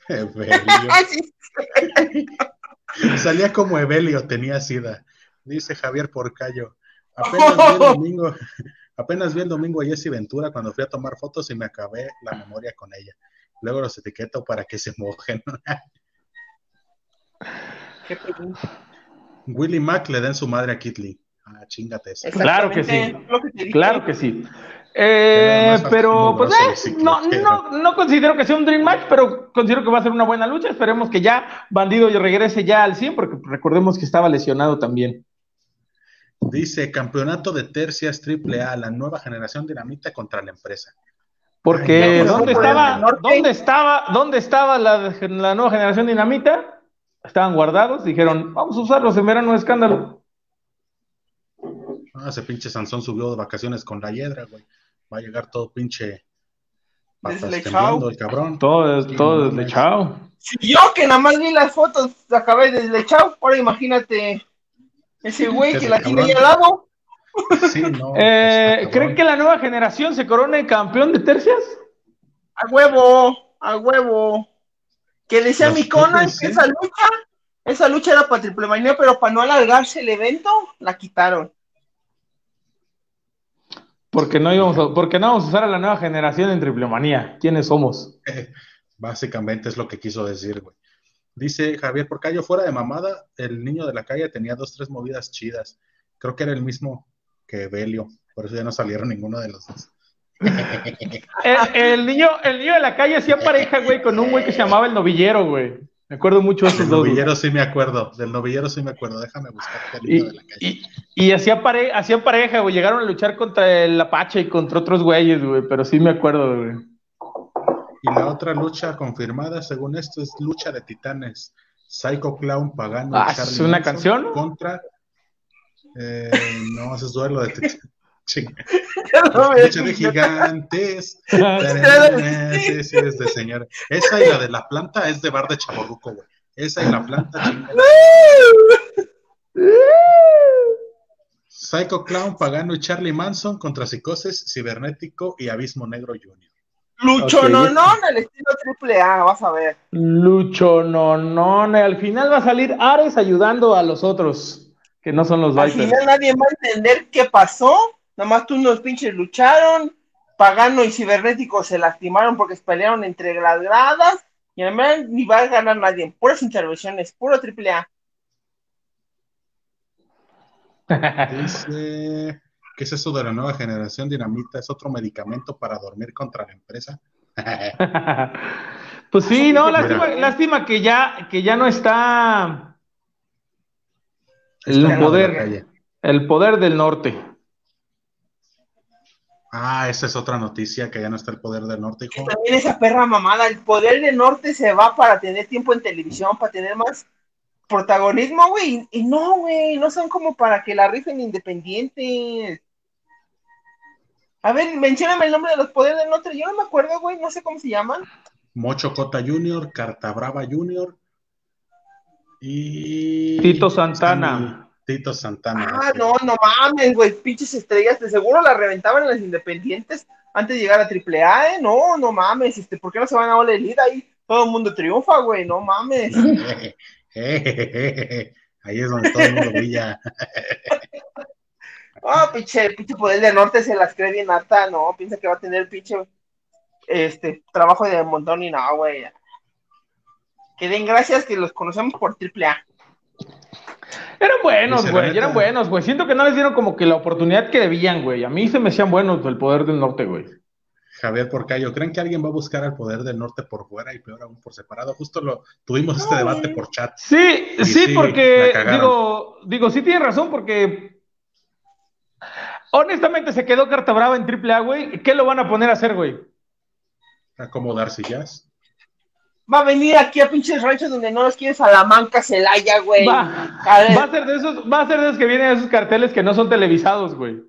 Evelio. <laughs> Salía como Evelio, tenía sida. Dice Javier Porcayo. Apenas vi el <laughs> domingo, apenas vi el domingo a Jesse Ventura cuando fui a tomar fotos y me acabé la memoria con ella. Luego los etiqueto para que se mojen. <laughs> Qué pregunta. Willy Mac le den su madre a Kitley. Ah, chingate eso. Claro que sí. Que. Claro que sí. Pero Eh, pues, eh, no, no, no considero que sea un Dream Match, pero considero que va a ser una buena lucha. Esperemos que ya Bandido regrese ya al 100, porque recordemos que estaba lesionado también. Dice campeonato de tercias triple A, la nueva generación dinamita contra la empresa. Porque, Ay, no, ¿dónde no, estaba, dónde estaba, dónde estaba la, la nueva generación dinamita? Estaban guardados, dijeron, vamos a usarlos en verano de escándalo. Ah, ese pinche Sansón subió de vacaciones con la hiedra, güey. Va a llegar todo pinche Deslechado. el cabrón. Todo, todo chao. Yo que nada más vi las fotos, acabé de chao. Ahora imagínate ese güey que la tiene ahí al lado. Sí, no. Eh, ¿Creen que la nueva generación se corone campeón de tercias? A huevo, a huevo. Que decía mi Conan que sí. esa lucha, esa lucha era para Triple Manía, pero para no alargarse el evento, la quitaron. Porque no íbamos a, porque no vamos a usar a la nueva generación en triplemanía. ¿Quiénes somos? <laughs> Básicamente es lo que quiso decir, güey. Dice Javier Porcayo, fuera de mamada, el niño de la calle tenía dos, tres movidas chidas. Creo que era el mismo que Belio, por eso ya no salieron ninguno de los dos. El, el niño, el niño de la calle hacía pareja, güey, con un güey que se llamaba el novillero, güey. Me acuerdo mucho de esos Del novillero sí me acuerdo, del novillero sí me acuerdo, déjame buscar el niño de la calle. Y, y, y hacía pare, pareja, güey. Llegaron a luchar contra el Apache y contra otros güeyes, güey. Pero sí me acuerdo, güey. Y la otra lucha confirmada, según esto, es lucha de titanes. Psycho Clown Pagano Ah, y ¿es una canción? Contra. eh, no, ese es duelo de titanes. <laughs> De gigantes. <laughs> Sí, sí, es de señora. Esa y la de la planta es de bar de chaborruco, güey. Esa y la planta. <laughs> Psycho Clown, Pagano y Charlie Manson contra Psicosis, Cibernético y Abismo Negro Jr. Lucho Ok. no, no, al estilo triple A, vas a ver. Lucho, no, no. no. Al final va a salir Ares ayudando a los otros, que no son los Al Vipers. final nadie va a entender qué pasó. Nomás tú unos pinches lucharon. Pagano y Cibernético se lastimaron porque se pelearon entre las gradas. Y además ni va a ganar nadie. Puras intervenciones, puro triple A. Dice, ¿qué es eso de la nueva generación dinamita? ¿Es otro medicamento para dormir contra la empresa? <laughs> pues sí, no, lástima, lástima que ya, que ya no está el poder, el poder del norte. Ah, esa es otra noticia, que ya no está el poder del norte, hijo. También esa perra mamada. El poder del norte se va para tener tiempo en televisión, para tener más protagonismo, güey. Y no, güey, no son como para que la rifen independientes. A ver, mencióname el nombre de los poderes del norte. Yo no me acuerdo, güey, no sé cómo se llaman. Mocho Cota Jr., Cartabrava Jr. y... Tito Santana. Tito Santana. Ah, no, no mames, güey, pinches estrellas, de seguro la reventaban en las independientes antes de llegar a AAA, ¿eh? No, no mames, este, ¿por qué no se van a All Elite ahí? Todo el mundo triunfa, güey, no mames. Ahí es donde todo el mundo brilla. <laughs> Ah, pinche, pinche poder del norte se las cree bien harta, no, piensa que va a tener pinche, este, trabajo de montón y no, güey. Que den gracias que los conocemos por AAA. Eran buenos, güey, eran buenos, güey. Siento que no les dieron como que la oportunidad que debían, güey. A mí se me hacían buenos el poder del norte, güey. Javier Porcayo, ¿creen que alguien va a buscar al poder del norte por fuera y peor aún por separado? Justo lo tuvimos este debate por chat. Sí, sí, sí, porque digo, digo, sí tiene razón, porque honestamente se quedó carta brava en AAA, güey. ¿Qué lo van a poner a hacer, güey? Acomodar sillas. Va a venir aquí a pinches ranchos donde no los quiere Salamanca, Celaya, güey. Va, A va a ser de esos, va a ser de esos que vienen esos carteles que no son televisados, güey.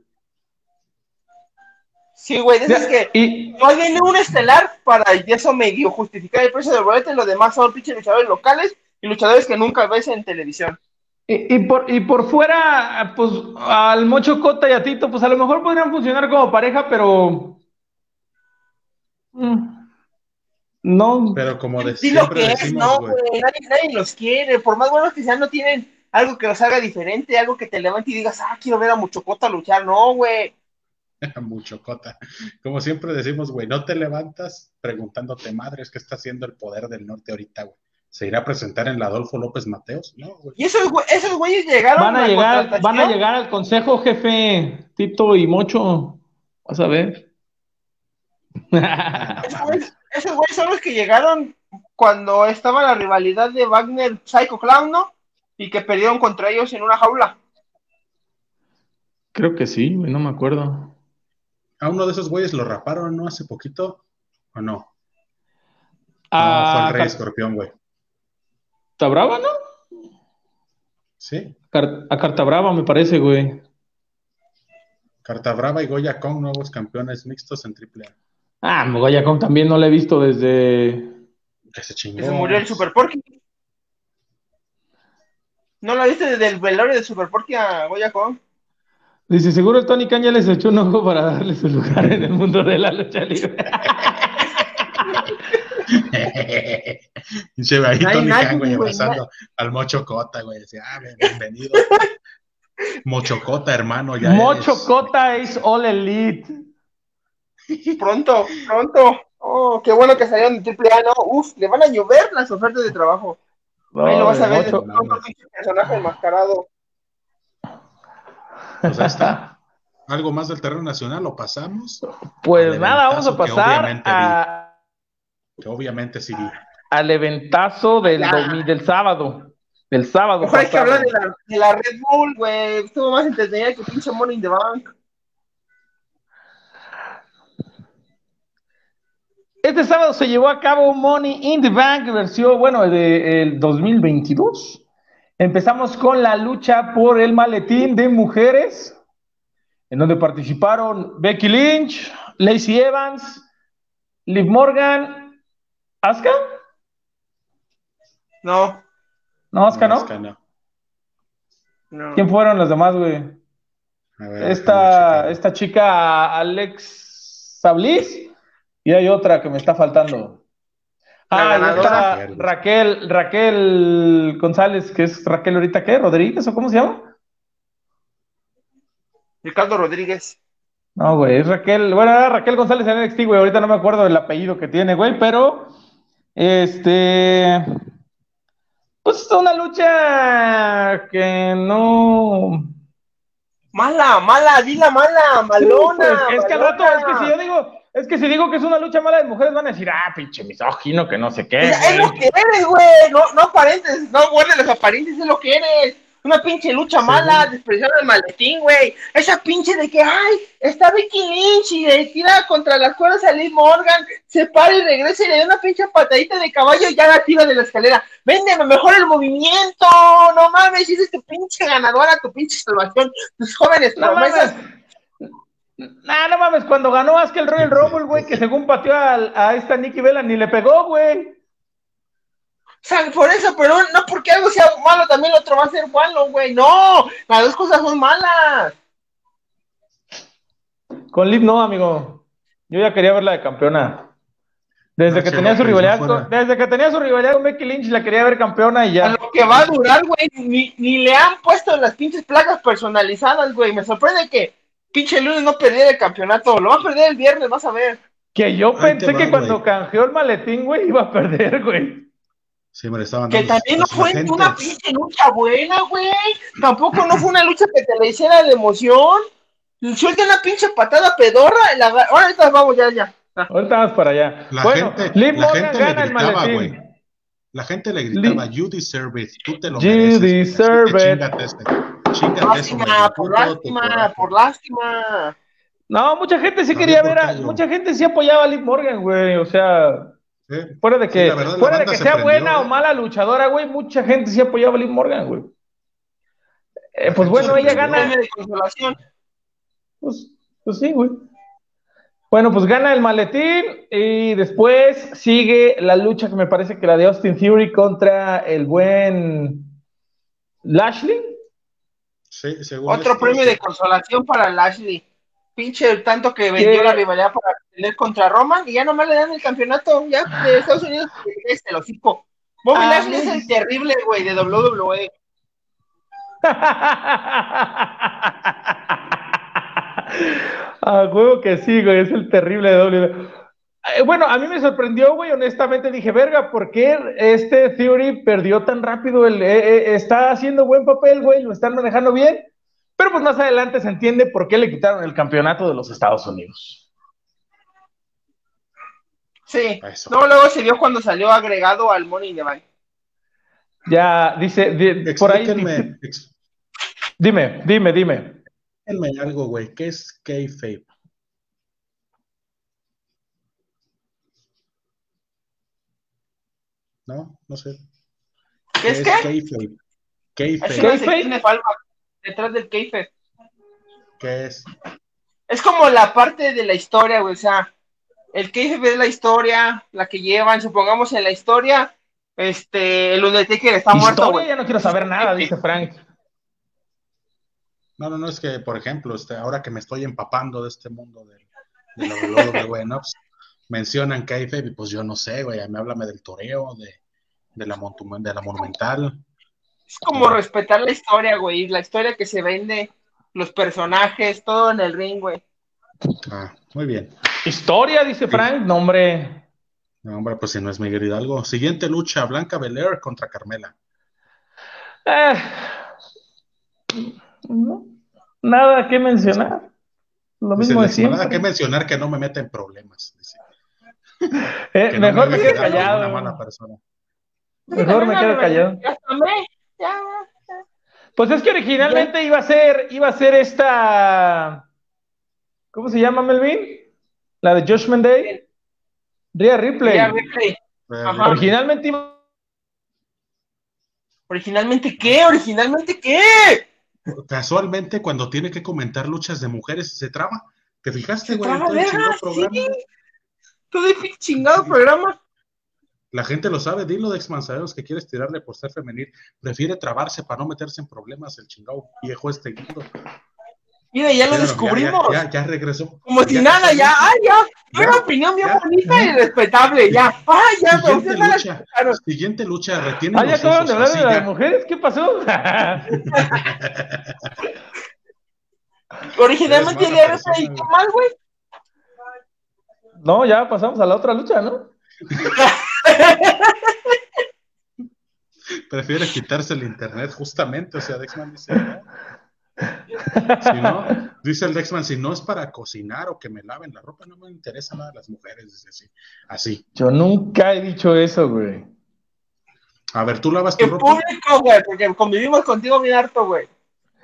Sí, güey, de esos que Y, no viene un estelar para eso medio justificar el precio del boleto y los demás son pinches luchadores locales y luchadores que nunca ves en televisión. y, y por, y por fuera, pues al Mocho Cota y a Tito, pues a lo mejor podrían funcionar como pareja, pero. mm, No. Pero como de Sí lo que es, decimos, no, güey. nadie, nadie los quiere. Por más buenos que sean, no tienen algo que los haga diferente, algo que te levante y digas, ah, quiero ver a Muchocota luchar. No, güey. <laughs> Mucho cota. Como siempre decimos, güey, no te levantas preguntándote, madres, ¿qué está haciendo el poder del norte ahorita, güey? ¿Se irá a presentar en la Adolfo López Mateos? No, güey. Y esos, güey- esos güeyes llegaron Van a la llegar, van a llegar al consejo, jefe, Tito y Mocho. Vas a ver. Esos güeyes son los que llegaron cuando estaba la rivalidad de Wagner Psycho Clown, ¿no? Y que perdieron contra ellos en una jaula. Creo que sí, güey, no me acuerdo. A uno de esos güeyes lo raparon, ¿no? Hace poquito. ¿O no? No, fue A el Rey Carta Escorpión, güey. Brava, ¿no? Sí. Car- a Carta Brava, me parece, güey. Carta Brava y Goya Kong, nuevos campeones mixtos en AAA. Ah, Goya Kong también no lo he visto desde. Que se Que chingó. se murió el Super Porky. ¿No lo viste desde el velorio de Super Porky a Goya Kong? Dice, seguro el Tony Khan ya les echó un ojo para darle su lugar en el mundo de la lucha libre. <laughs> Pinche ahí No hay Tony Khan, güey, abrazando al Mocho Cota, güey. Decía, ah, bien- bienvenido. <laughs> Mocho Cota, hermano, ya Mocho eres- Cota is all elite. Pronto, pronto. Oh, qué bueno que salieron de AAA, ¿no? Uf, le van a llover las ofertas de trabajo. Ahí lo vas a ver, de pronto, pinche personaje enmascarado. Pues ahí está. <laughs> Algo más del terreno nacional, lo pasamos. Pues nada, vamos a que pasar obviamente a- Que obviamente sí vi. al eventazo del, del sábado. Del sábado. Mejor hay que hablar de la, de la Red Bull, güey. Estuvo más entretenida que pinche Money in the Bank. Este sábado se llevó a cabo Money in the Bank, versión, bueno, del 2022. Empezamos con la lucha por el maletín de mujeres, en donde participaron Becky Lynch, Lacey Evans, Liv Morgan, ¿Asuka? No, No, Asuka, ¿no? Asuka, no. no. ¿Quién fueron los demás, güey? Esta, esta chica Alex Sablis y hay otra que me está faltando. Ah, y esta Raquel, Raquel González, que es Raquel ahorita, ¿qué? ¿Rodríguez o cómo se llama? Ricardo Rodríguez. No, güey, es Raquel, bueno, era Raquel González en NXT, güey, ahorita no me acuerdo del apellido que tiene, güey, pero, este, pues es una lucha que no, Mala, mala, dila mala, malona. Pues, es que al rato, es que si yo digo, es que si digo que es una lucha mala de mujeres, van a decir, ah, pinche misógino, que no sé qué. Es, es güey". lo que eres, güey. No, no aparentes, no guardes las apariencias, es lo que eres. Una pinche lucha mala, despreciando el maletín, güey. Esa pinche de que, ay, está Vicky Lynch y le tira contra las cuerdas a Liz Morgan, se para y regresa y le da una pinche patadita de caballo y ya la tira de la escalera. Véndeme mejor el movimiento, no mames, esa es tu pinche ganadora, tu pinche salvación, tus jóvenes No promesas. mames. Nah, no mames, cuando ganó Asuka el Royal Rumble, güey, que según pateó al- a, esta Nikki Bella, ni le pegó, güey. O sea, por eso, pero no porque algo sea malo, también lo otro va a ser malo, güey. No, las dos cosas son malas. Con Liv no, amigo. Yo ya quería verla de campeona. Desde No, que tenía su rivalidad con, desde que tenía su rivalidad con Becky Lynch, la quería ver campeona y A ya. lo que va a durar, güey, ni, ni le han puesto las pinches placas personalizadas, güey. Me sorprende que pinche lunes no perdiera el campeonato. Lo va a perder el viernes, vas a ver. Que yo Ahí pensé va, que cuando canjeó el maletín, güey, iba a perder, güey. Sí, me lo estaban Que también no fue gente- una pinche lucha buena, güey. Tampoco no fue una lucha que te la hiciera de emoción. Suelta una pinche patada pedorra. y La... Ahorita vamos, ya, ya. Ah. Ahorita vamos para allá. La bueno, gente, Liv la gente le gana el gritaba, maletín. güey. La gente le gritaba, you deserve it, tú te lo You mereces. deserve it. Eso, Lástima, por lástima, por lástima. No, mucha gente sí quería ver, a, mucha gente sí apoyaba a Liv Morgan, güey. O sea, Sí. fuera de que, verdad, fuera de que se sea prendió, buena o ¿eh? mala luchadora, güey, mucha gente sí apoyaba a Liv Morgan, güey. Eh, pues bueno, ella gana. Premio de consolación. Pues, pues sí, güey. Bueno, pues gana el maletín y después sigue la lucha que me parece que la de Austin Theory contra el buen Lashley. Sí, según Otro premio de consolación para Lashley. Pinche tanto que vendió ¿Qué? la rivalidad para pelear contra Roman y ya nomás le dan el campeonato ya de Estados Unidos este lo hocico. Bobby Ah, Lashley es el terrible, güey, de. WWE. <laughs> A huevo que sí, güey, es el terrible de W. Eh, Bueno, a mí me sorprendió, güey, honestamente dije, verga, ¿por qué este Theory perdió tan rápido? El, eh, eh, está haciendo buen papel, güey, lo están manejando bien, pero pues más adelante se entiende por qué le quitaron el campeonato de los Estados Unidos. Sí. Eso. No, luego se vio cuando salió agregado al Money in the Bank. Ya, dice, di- por ahí, Explíquenme, dice- dime, dime, dime. explíquenme algo, güey. ¿Qué es kayfabe? No, no sé. ¿Qué es qué? kayfabe? Es Kayfabe, una ¿Kayfabe? sección de falva detrás del kayfabe. ¿qué es? Es como la parte de la historia, güey, o sea, el que es la historia, la que llevan, supongamos en la historia, este, el Undertaker está muerto, güey. ya no quiero saber nada, dice Frank. No, no, no, es que, por ejemplo, este, ahora que me estoy empapando de este mundo de, de la WWE, ¿no? Mencionan Kayfabe y pues yo no sé, güey, me háblame del toreo, de, de, la, montu- de la monumental. Es como respetar la historia, güey, la historia que se vende, los personajes, todo en el ring, güey. Ah, muy bien. Historia, dice Frank. No, hombre. No, hombre, pues si no es Miguel Hidalgo. Siguiente lucha, Blanca Belair contra Carmela. Eh, no, nada que mencionar. Lo Dice mismo de Lex, nada siempre. que mencionar que no me meta en problemas. <laughs> Eh, Que no mejor me vea quedo que soy Una callado. mala persona. Mejor me quedo callado. Ya tomé, ya. Pues es que originalmente iba a ser, iba a ser esta. ¿Cómo se llama, Melvin? La de Judgment Day. Rhea Ripley. Ya, Ripley. Ajá. Originalmente iba. ¿Originalmente qué? ¿Originalmente qué? Casualmente, cuando tiene que comentar luchas de mujeres, se traba. ¿Te fijaste, Se güey? traba, verga, sí. Todo el pinche chingado programa. La gente lo sabe, dilo de Exman, sabemos que quieres tirarle por ser femenil. Prefiere trabarse para no meterse en problemas el chingado viejo este guido. Mira, ya lo Míralo, descubrimos. Ya, ya, ya regresó. Como si Ya, nada, ya, ay, ya. Ya, Una opinión bien ya. bonita y respetable, ya. Ay, ya, Siguiente no la lucha, escucharon. siguiente lucha, retiene Ah, ya acaban de hablar de las mujeres. ¿Qué pasó? <laughs> Originalmente era ahí persona, mal, güey. No, ya pasamos a la otra lucha, ¿no? <laughs> Prefiere quitarse el internet, justamente. O sea, Dexman dice, no. Si no, dice el Dexman, si no es para cocinar o que me laven la ropa, no me interesa nada las mujeres. Dice así. Así. Yo nunca he dicho eso, güey. A ver, tú lavas tu En ropa, público, güey, porque convivimos contigo bien harto, güey.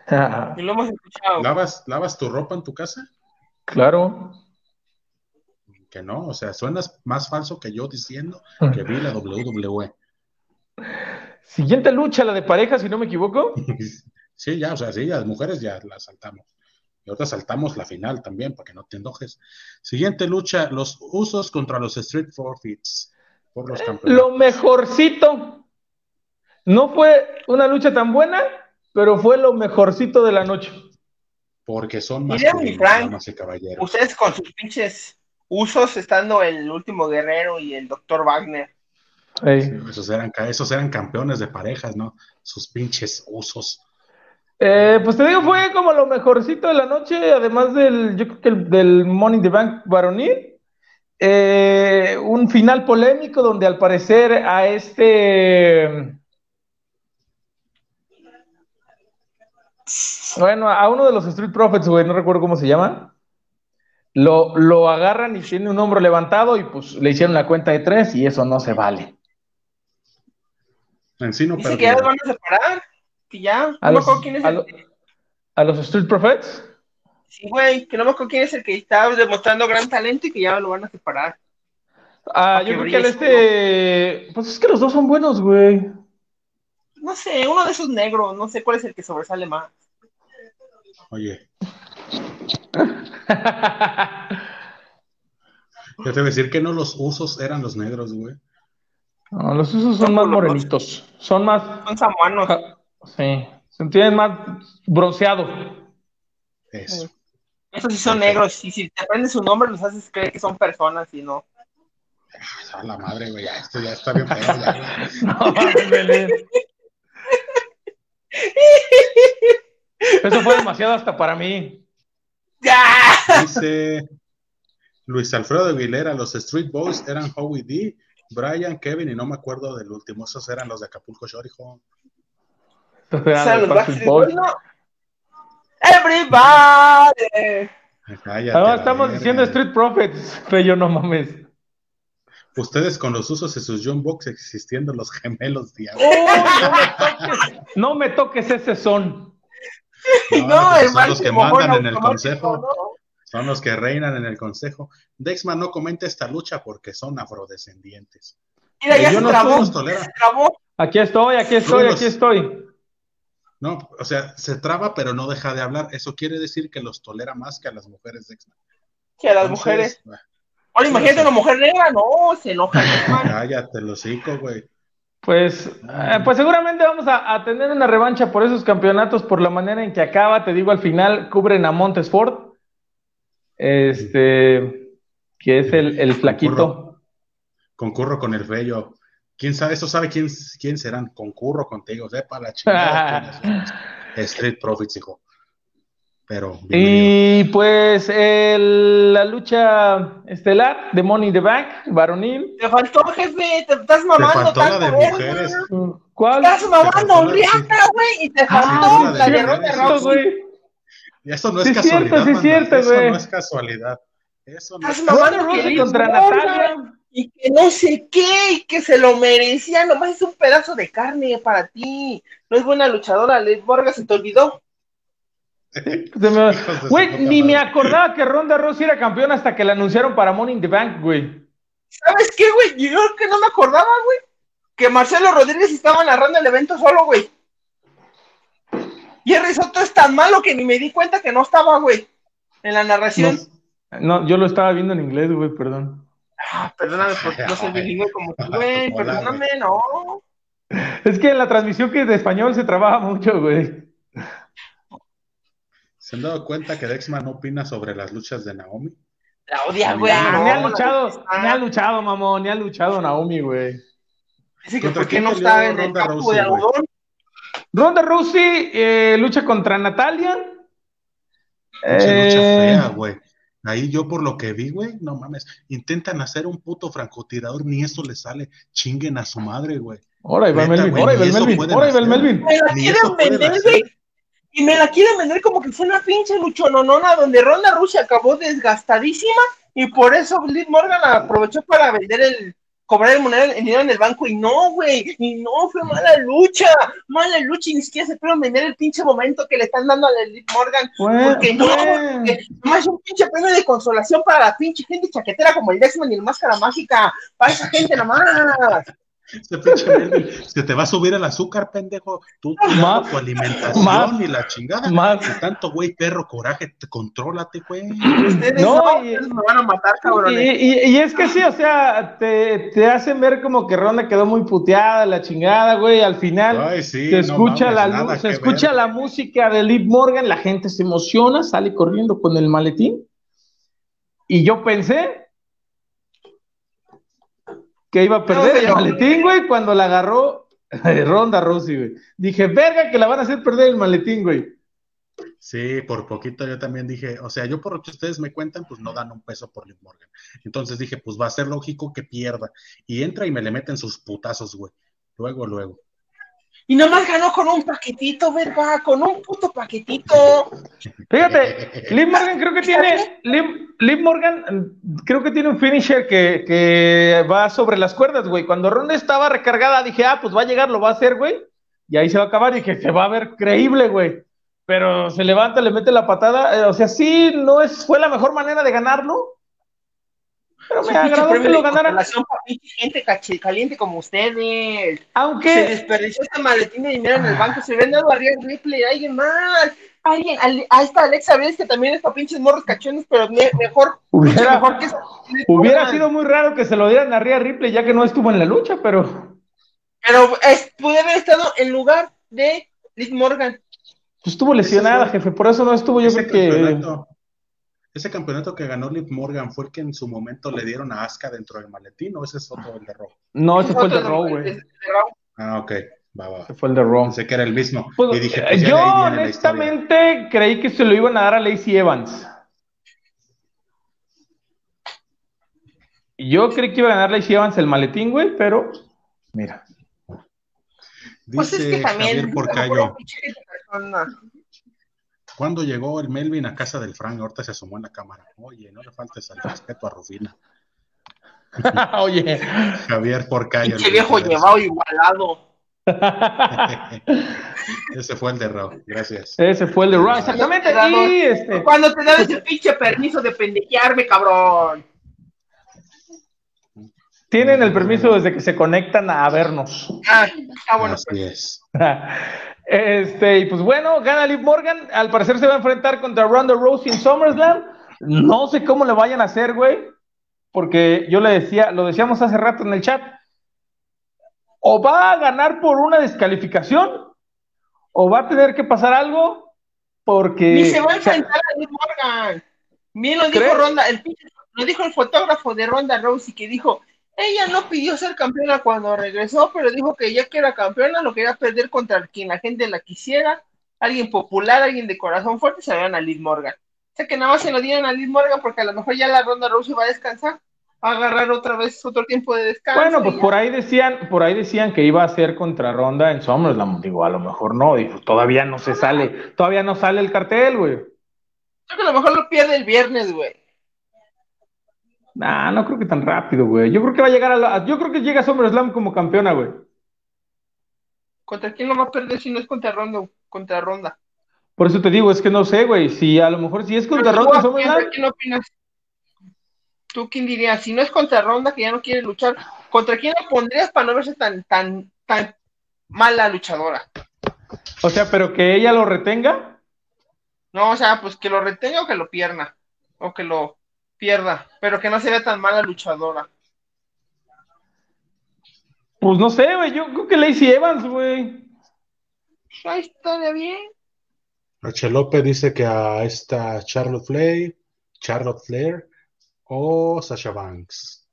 <laughs> Y lo hemos escuchado. lavas, lavas tu ropa en tu casa. claro. Que no, o sea, suenas más falso que yo diciendo que vi la WWE. <laughs> Siguiente lucha, la de pareja, si no me equivoco. <laughs> Sí, ya, o sea, sí, las mujeres ya las saltamos. Y ahorita saltamos la final también, para que no te enojes. Siguiente lucha, los usos contra los Street Forfeits por los campeonatos. Lo mejorcito. No fue una lucha tan buena, pero fue lo mejorcito de la noche. Porque son damas y caballeros. Ustedes con sus pinches usos, estando el último guerrero y el doctor Wagner. Sí, esos, eran, esos eran campeones de parejas, ¿no? Sus pinches usos. Eh, pues te digo, fue como lo mejorcito de la noche, además del, yo creo que el, del Money in the Bank varonil. Eh, un final polémico donde al parecer a este. Bueno, a uno de los Street Profits, güey, no recuerdo cómo se llama. Lo, lo agarran y tiene un hombro levantado y pues le hicieron la cuenta de tres y eso no se vale. En sí no Dice que ya los van a separar. Que ya. No A me los, acuerdo quién es a el. lo- a los Street Profits. Sí, güey, que no me acuerdo quién es el que está demostrando gran talento y que ya lo van a separar. Ah, yo creo que al este. Pues es que los dos son buenos, güey. No sé, uno de esos negros, no sé cuál es el que sobresale más. Oye, yo te voy a decir que no los usos eran los negros, güey. No, los usos son más morenitos. Son más. Son samuanos. ja- Sí. Se tienen más bronceado. Eso. Esos sí son negros. Y si te aprendes su nombre, los haces creer que son personas y no. A la madre, güey, ya, esto ya está bien feo. ya, güey. <laughs> No. Eso fue demasiado hasta para mí. ¡Ya! Dice Luis Alfredo de Aguilera, los Street Boys eran Howie D, Brian, Kevin y no me acuerdo del último. Esos eran los de Acapulco Shore, hijo. Eran los Backstreet Boys. No. Everybody. Cállate, Ahora estamos verga. diciendo Street Profits, <laughs> pero no mames. Ustedes con los usos de sus John Box existiendo los gemelos diablos. No me toques ese son. No, pues el son los que mandan en el consejo. ¿no? Son los que reinan en el consejo. Dexman no comenta esta lucha porque son afrodescendientes. Mira, ya Yo se no trabó. los tolera. Se trabó. Aquí estoy, aquí estoy, aquí estoy. No, o sea, se traba pero no deja de hablar. Eso quiere decir que los tolera más que a las mujeres Dexman. Que a las Entonces, mujeres. bah, Ahora imagínate una mujer negra, no, se enoja. <laughs> Cállate, los hocico, güey. Pues, eh, pues seguramente vamos a, a, tener una revancha por esos campeonatos por la manera en que acaba. Te digo, al final cubren a Montesford, este, que es el, el flaquito. Concurro, concurro con el bello. ¿Quién sabe? Eso sabe quién, quién serán. Concurro contigo, sepa la chingada. <laughs> Street Profits, hijo. Pero. Y pues el, la lucha estelar de Money in the Bank, varonil. Te faltó, jefe, te estás mamando. Te faltó la de mujeres. ¿Cuál? Estás mamando, Rihanna, güey, y te faltó Ah, la de de Ronda Rousey. güey. Y eso no Sí, es cierto, casualidad. sí, cierto, Eso no es casualidad. Eso no Estás es Rousey Liz contra Natalia. Y que no sé qué, y que se lo merecía, nomás es un pedazo de carne para ti. No es buena luchadora, Liz Morgan se te olvidó. Se me- Hijos de su <laughs> Güey, ni me acordaba que Ronda Rousey era campeona hasta que la anunciaron para Money in the Bank, güey. ¿Sabes qué, güey? Yo creo que no me acordaba, güey. Que Marcelo Rodríguez estaba narrando el evento solo, güey. Y el risotto es tan malo que ni me di cuenta que no estaba, güey. En la narración. No, yo lo estaba viendo en inglés, güey, perdón. Ah, perdóname <laughs> porque no soy bilingüe como tú, güey. Perdóname, no. Es que en la transmisión que es de español se trabaja mucho, güey. ¿Se han dado cuenta que Dexman no opina sobre las luchas de Naomi? La odia, güey. Ah, no, ni ha la- luchado, ni ha luchado, mamón, ni ha luchado Naomi, güey. Dice que ¿Contra por qué no está en el Ronda campo Rousey, de algodón. Ronda Rousey eh, lucha contra Natalia. Pinche lucha Eh, fea, güey. Ahí yo por lo que vi, güey, no mames. Intentan hacer un puto francotirador, ni eso les sale. Chinguen a su madre, güey. Ahora iba Melvin, ahora iba Melvin, ahora iba. Melvin. Me la Ni quieren vender, hacer. güey. Y me la quieren vender como que fue una pinche luchononona donde Ronda Rousey acabó desgastadísima y por eso Liz Morgan aprovechó para vender el cobrar el moneda- el dinero en el banco y no, güey, y no, fue mala lucha, mala lucha y ni siquiera se pudieron vender el pinche momento que le están dando a la Liz Morgan porque no, porque es un pinche premio de consolación para la pinche gente chaquetera como el Dexman y el Máscara Mágica, para esa gente nomás. Ese pinche Melvin, se te va a subir el azúcar, pendejo. Tú <laughs> Más- tu alimentación más- y la chingada. más. Tanto, güey, perro, coraje, te, contrólate, güey. Ustedes No, y- me van a matar, Y, cabrones. y- y es que sí, o sea, te, te hacen ver como que Ronda quedó muy puteada, la chingada, güey. Al final Ay, sí, se no escucha, mames, la, se escucha ver. la música de Liv Morgan, la gente se emociona, sale corriendo con el maletín. Y yo pensé que iba a perder No, el maletín, güey, cuando la agarró <laughs> Ronda Rousey, güey. Dije, verga, que la van a hacer perder el maletín, güey. Sí, por poquito yo también dije, o sea, yo por lo que ustedes me cuentan, pues no dan un peso por Liv Morgan. Entonces dije, pues va a ser lógico que pierda. Y entra y me le meten sus putazos, güey. Luego, luego. Y nomás ganó con un paquetito, verga, con un puto paquetito. Fíjate, Liv Morgan creo que tiene, Liv, Liv Morgan mm, creo que tiene un finisher que, que va sobre las cuerdas, güey. Cuando Ronda estaba recargada, dije, ah, pues va a llegar, lo va a hacer, güey. Y ahí se va a acabar, y dije, se va a ver creíble, güey. Pero se levanta, le mete la patada, eh, o sea, sí, no es, fue la mejor manera de ganarlo. Pero me agradó que lo ganara, gente caliente como ustedes. Se aunque, desperdició este maletín de dinero en el banco. Se vende algo a Rhea Ripley, alguien más. Alguien, al- a esta Alexa ves que también es para pinches morros cachones, pero me- mejor, Hubiera- mejor que esa. hubiera sido muy raro que se lo dieran a Rhea Ripley, ya que no estuvo en la lucha, pero Pero es, pude haber estado en lugar de Liz Morgan. pues, estuvo lesionada, jefe, por eso no estuvo, yo creo que... ese campeonato que ganó Liv Morgan fue el que en su momento le dieron a Asuka dentro del maletín, o ese es otro el de Raw. No, ese fue el de Raw, güey. Ah, ok, va, va. Ese fue el de Raw. Pensé que era el mismo. Pues, y dije, eh, pues yo honestamente creí que se lo iban a dar a Lacey Evans. Yo creí que iba a ganar Lacey Evans el maletín, güey, pero mira. Pues es Dice que también. Javier Porcayo, ¿cuándo llegó el Melvin a casa del Frank? Ahorita se asomó en la cámara. Oye, no le faltes al respeto a Rufina. <laughs> Oye, Javier Porcayo. Pinche viejo llevado igualado. <laughs> Ese fue el de Raw, gracias. ese fue el de Raw, exactamente. Y este, Cuando te dan ese pinche permiso de pendejearme, cabrón. tienen el permiso desde que se conectan a vernos. Ah, ah, bueno, Así pues. es. <laughs> Este, y pues bueno, gana Liv Morgan. Al parecer se va a enfrentar contra Ronda Rousey en SummerSlam. No sé cómo le vayan a hacer, güey. porque yo le decía, lo decíamos hace rato en el chat, o va a ganar por una descalificación, o va a tener que pasar algo, porque... Ni se va a enfrentar a Liv Morgan. Bien lo dijo Ronda, el, lo dijo el fotógrafo de Ronda Rousey, que dijo, ella no pidió ser campeona cuando regresó, pero dijo que ya que era campeona lo quería perder contra quien la gente la quisiera, alguien popular, alguien de corazón fuerte, se a Liz Morgan. O sea que nada más se lo dieron a Liz Morgan porque a lo mejor ya la ronda Rousey va a descansar, va a agarrar otra vez otro tiempo de descanso. Bueno, pues por ahí decían, por ahí decían que iba a ser contra Ronda en SummerSlam, digo, a lo mejor no, dijo, todavía no se sale, todavía no sale el cartel, güey. Yo que a lo mejor lo pierde el viernes, güey. Nah, no creo que tan rápido, güey. Yo creo que va a llegar a la... Yo creo que llega a SummerSlam como campeona, güey. ¿Contra quién lo va a perder si no es contra Ronda? Contra Ronda. Por eso te digo, es que no sé, güey. Si a lo mejor si es contra Ronda, SummerSlam... ¿Quién opinas? ¿Tú quién dirías? Si no es contra Ronda, que ya no quiere luchar, ¿contra quién lo pondrías para no verse tan, tan, tan mala luchadora? O sea, pero que ella lo retenga. No, o sea, pues que lo retenga o que lo pierda. O que lo pierda, pero que no se vea tan mala luchadora. Pues no sé, güey, yo creo que Lacey Evans, güey. Ahí estaría bien. H. López dice que a esta Charlotte Flair, Charlotte Flair o Sasha Banks.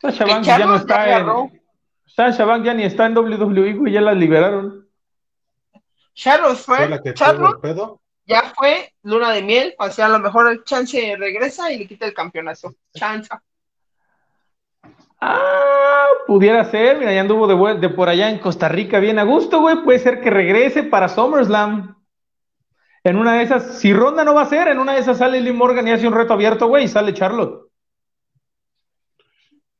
Sasha Banks ya no está en. Sasha Banks ya ni está en WWE, güey, ya la liberaron. Charlotte Flair. Charlotte, pedo? Ya fue luna de miel, o sea, a lo mejor el chance regresa y le quita el campeonato. Chance. Ah, pudiera ser, mira, ya anduvo de, de, por allá en Costa Rica bien a gusto, güey, puede ser que regrese para SummerSlam. En una de esas, si Ronda no va a ser, en una de esas sale Lee Morgan y hace un reto abierto, güey, y sale Charlotte.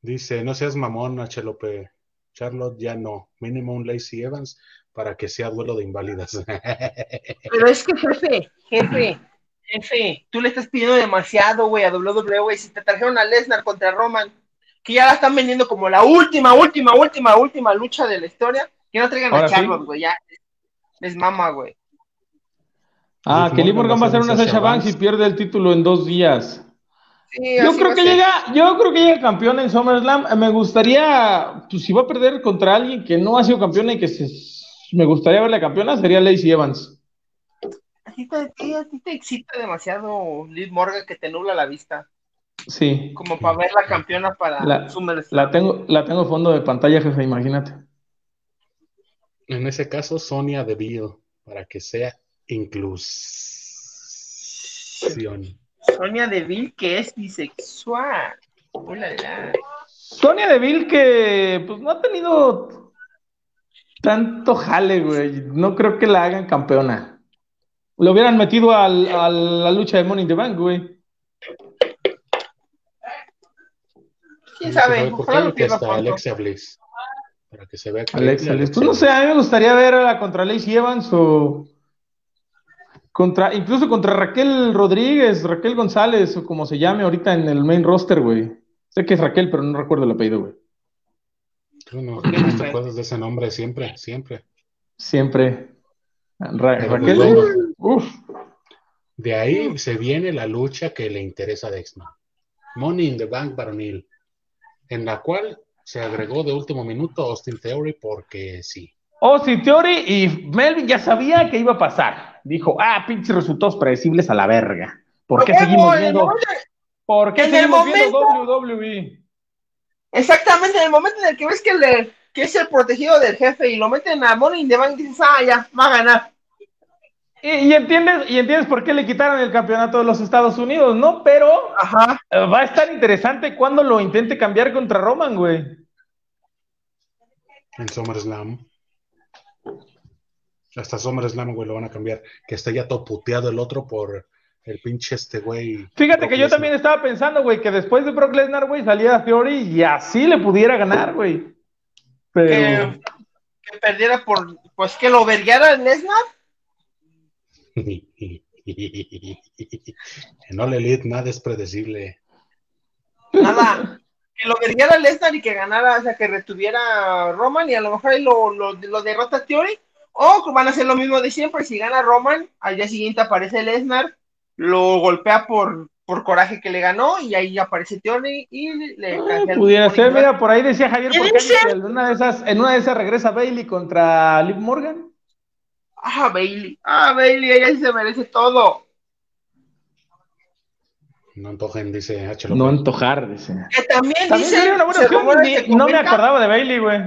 Dice, no seas mamón, H. López. Charlotte ya no. Mínimo un Lacey Evans para que sea duelo de inválidas. <laughs> Pero es que, jefe, jefe, jefe, tú le estás pidiendo demasiado, güey, a WWE. Si te trajeron a Lesnar contra Roman, que ya la están vendiendo como la última, última, última, última lucha de la historia, que no traigan a Charlotte, güey, ya. Es mama, güey. Ah, que Lee Morgan va a hacer una Sasha Banks y pierde el título en dos días. Yo creo que llega, yo creo que llega campeón en SummerSlam. Me gustaría, pues si va a perder contra alguien que no ha sido campeón y que se me gustaría verla campeona sería Lacey Evans. A ti te, excita demasiado Liv Morgan que te nubla la vista. Sí. Como para ver la campeona para la, la tengo, la tengo fondo de pantalla, jefe, imagínate. En ese caso, Sonia Deville, para que sea inclusión. Sonia Deville, que es bisexual. Sonia Deville, que pues no ha tenido tanto jale, güey. No creo que la hagan campeona. Lo hubieran metido a la lucha de Money in the Bank, güey. ¿Quién sabe? Ojalá que hasta Alexa Bliss. Para que se vea que Alexa Bliss. Pues no sé, a mí me gustaría verla contra Lacey Evans o contra, incluso contra Raquel Rodríguez, Raquel González, o como se llame ahorita en el main roster, güey. Sé que es Raquel, pero no recuerdo el apellido, güey. No, no te acuerdas de ese nombre siempre, siempre. Siempre. Raquel. De ahí se viene la lucha que le interesa a Dexman. Money in the Bank varonil, en la cual se agregó de último minuto Austin Theory porque sí. Austin Theory y Melvin ya sabía que iba a pasar. Dijo, ah, pinches resultados predecibles a la verga. ¿Por qué seguimos viendo? ¿Por qué seguimos viendo WWE? Exactamente, en el momento en el que ves que, le, que es el protegido del jefe y lo meten a Money in the Bank, dices, ah, ya, va a ganar. Y, entiendes, y entiendes por qué le quitaron el campeonato de los Estados Unidos, ¿no? Pero eh, va a estar interesante cuando lo intente cambiar contra Roman, güey. En SummerSlam. Hasta SummerSlam, güey, lo van a cambiar. Que esté ya toputeado el otro por el pinche este güey. Fíjate que yo también estaba pensando, güey, que después de Brock Lesnar, güey, salía Theory y así le pudiera ganar, güey. Pero... Que, perdiera por, pues que lo verguiara Lesnar. <laughs> no le Elite nada es predecible. Nada. Que lo verguiara Lesnar y que ganara, o sea, que retuviera Roman y a lo mejor ahí lo, lo, lo derrota Theory. O van a hacer lo mismo de siempre, si gana Roman, al día siguiente aparece Lesnar lo golpea por por coraje que le ganó y ahí aparece Theory y le ah, pudiera ser, mira, por ahí decía Javier porque en una de esas, en una de esas regresa Bailey contra Liv Morgan. Ah, Bailey, ah, Bailey, ella se merece todo. No antojen, dice H. No antojar, dice. Que también, dice. Una buena no me acordaba de Bailey, güey.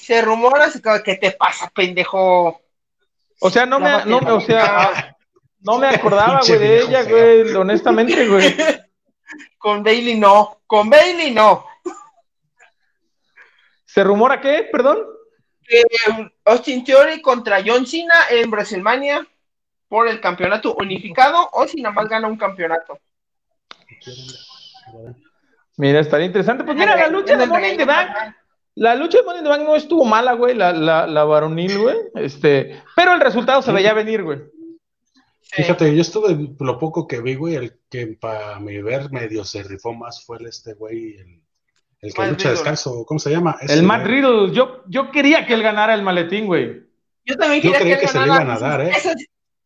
Se rumora que te pasa, pendejo. O sea, no me, no, o sea, no me acordaba, güey, de ella, güey, honestamente, güey. <laughs> Con Bailey no, con Bailey no. ¿Se rumora qué? Perdón. Que Austin Theory contra John Cena en WrestleMania por el campeonato unificado o si nada más gana un campeonato. Mira, estaría interesante. Pues mira, la lucha de Money in the Bank. La lucha de Money in the Bank no estuvo mala, güey, la, la, la varonil, güey. Este, pero el resultado se veía venir, güey. Fíjate, yo estuve, lo poco que vi, güey, el que para mi ver medio se rifó más fue este güey, el, el que lucha descanso, ¿cómo se llama? el Matt Riddle, yo, yo quería que él ganara el maletín, güey. Yo también quería que, él se le iban a dar, ¿eh?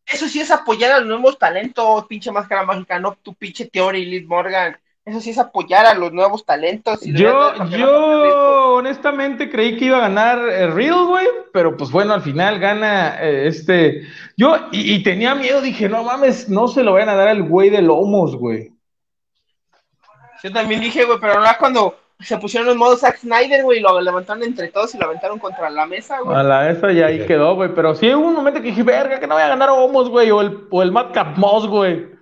Eso, sí es apoyar a los nuevos talentos, pinche máscara mágica, no tu pinche Theory, Liz Morgan. Eso sí es apoyar a los nuevos talentos. yo, yo honestamente creí que iba a ganar eh, Real, güey, pero pues bueno, al final gana eh, este. Yo, y, tenía miedo, dije, no mames, no se lo vayan a dar al güey de Lomos, güey. Yo también dije, güey, pero ahora cuando se pusieron en modo Zack Snyder, güey, lo levantaron entre todos y lo aventaron contra la mesa, güey. A la mesa y ahí quedó, güey, pero sí hubo un momento que dije, verga, que no voy a ganar Homos, güey, o el, o el Madcap Moss, güey.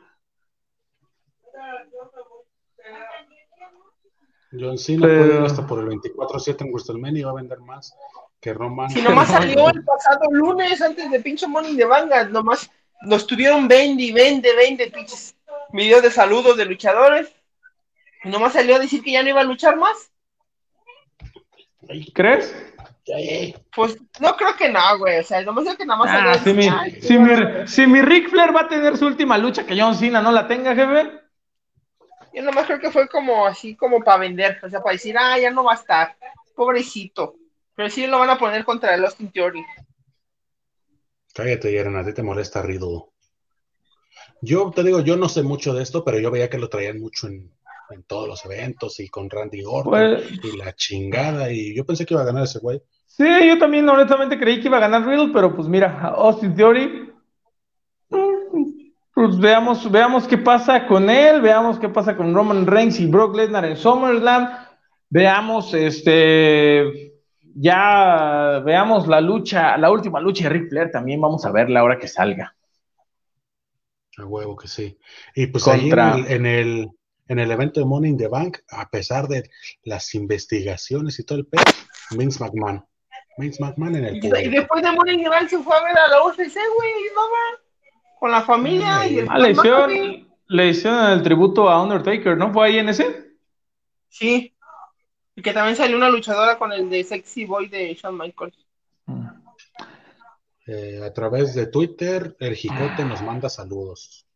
John Cena puede ir hasta por el 24-7 en WrestleMania y va a vender más que Roman. Si nomás <laughs> salió el pasado lunes antes de pinche Money de Vanguard, nomás nos tuvieron 20, 20, 20 pinches videos de saludos de luchadores. Y nomás salió a decir que ya no iba a luchar más. ¿Crees? Pues no creo que no, güey. O sea, nomás creo que nada más ah, si, mi, si, mi, si mi Ric Flair va a tener su última lucha, que John Cena no la tenga, jefe. Yo nomás creo que fue como así, como para vender, o sea, para decir, ah, ya no va a estar, pobrecito. Pero sí lo van a poner contra el Austin Theory. Cállate, Yeren, a ti te molesta Riddle. Yo te digo, yo no sé mucho de esto, pero yo veía que lo traían mucho en, todos los eventos y con Randy Orton pues y la chingada, y yo pensé que iba a ganar ese güey. Sí, yo también honestamente creí que iba a ganar Riddle, pero pues mira, Austin Theory pues veamos, veamos qué pasa con él, veamos qué pasa con Roman Reigns y Brock Lesnar en SummerSlam, veamos este ya veamos la lucha, la última lucha de Ric Flair también vamos a verla ahora que salga. A huevo que sí. Y pues ahí en el, en el, evento de Money in the Bank, a pesar de las investigaciones y todo el pedo, Vince McMahon. Vince McMahon en el Y después de Money in the Bank se fue a ver a la UFC, güey, no con la familia y el ah, le hicieron, le hicieron el tributo a Undertaker, ¿no? ¿Fue ahí en ese? Sí. Y que también salió una luchadora con el de Sexy Boy de Shawn Michaels. Eh, a través de Twitter, el Jicote nos manda saludos.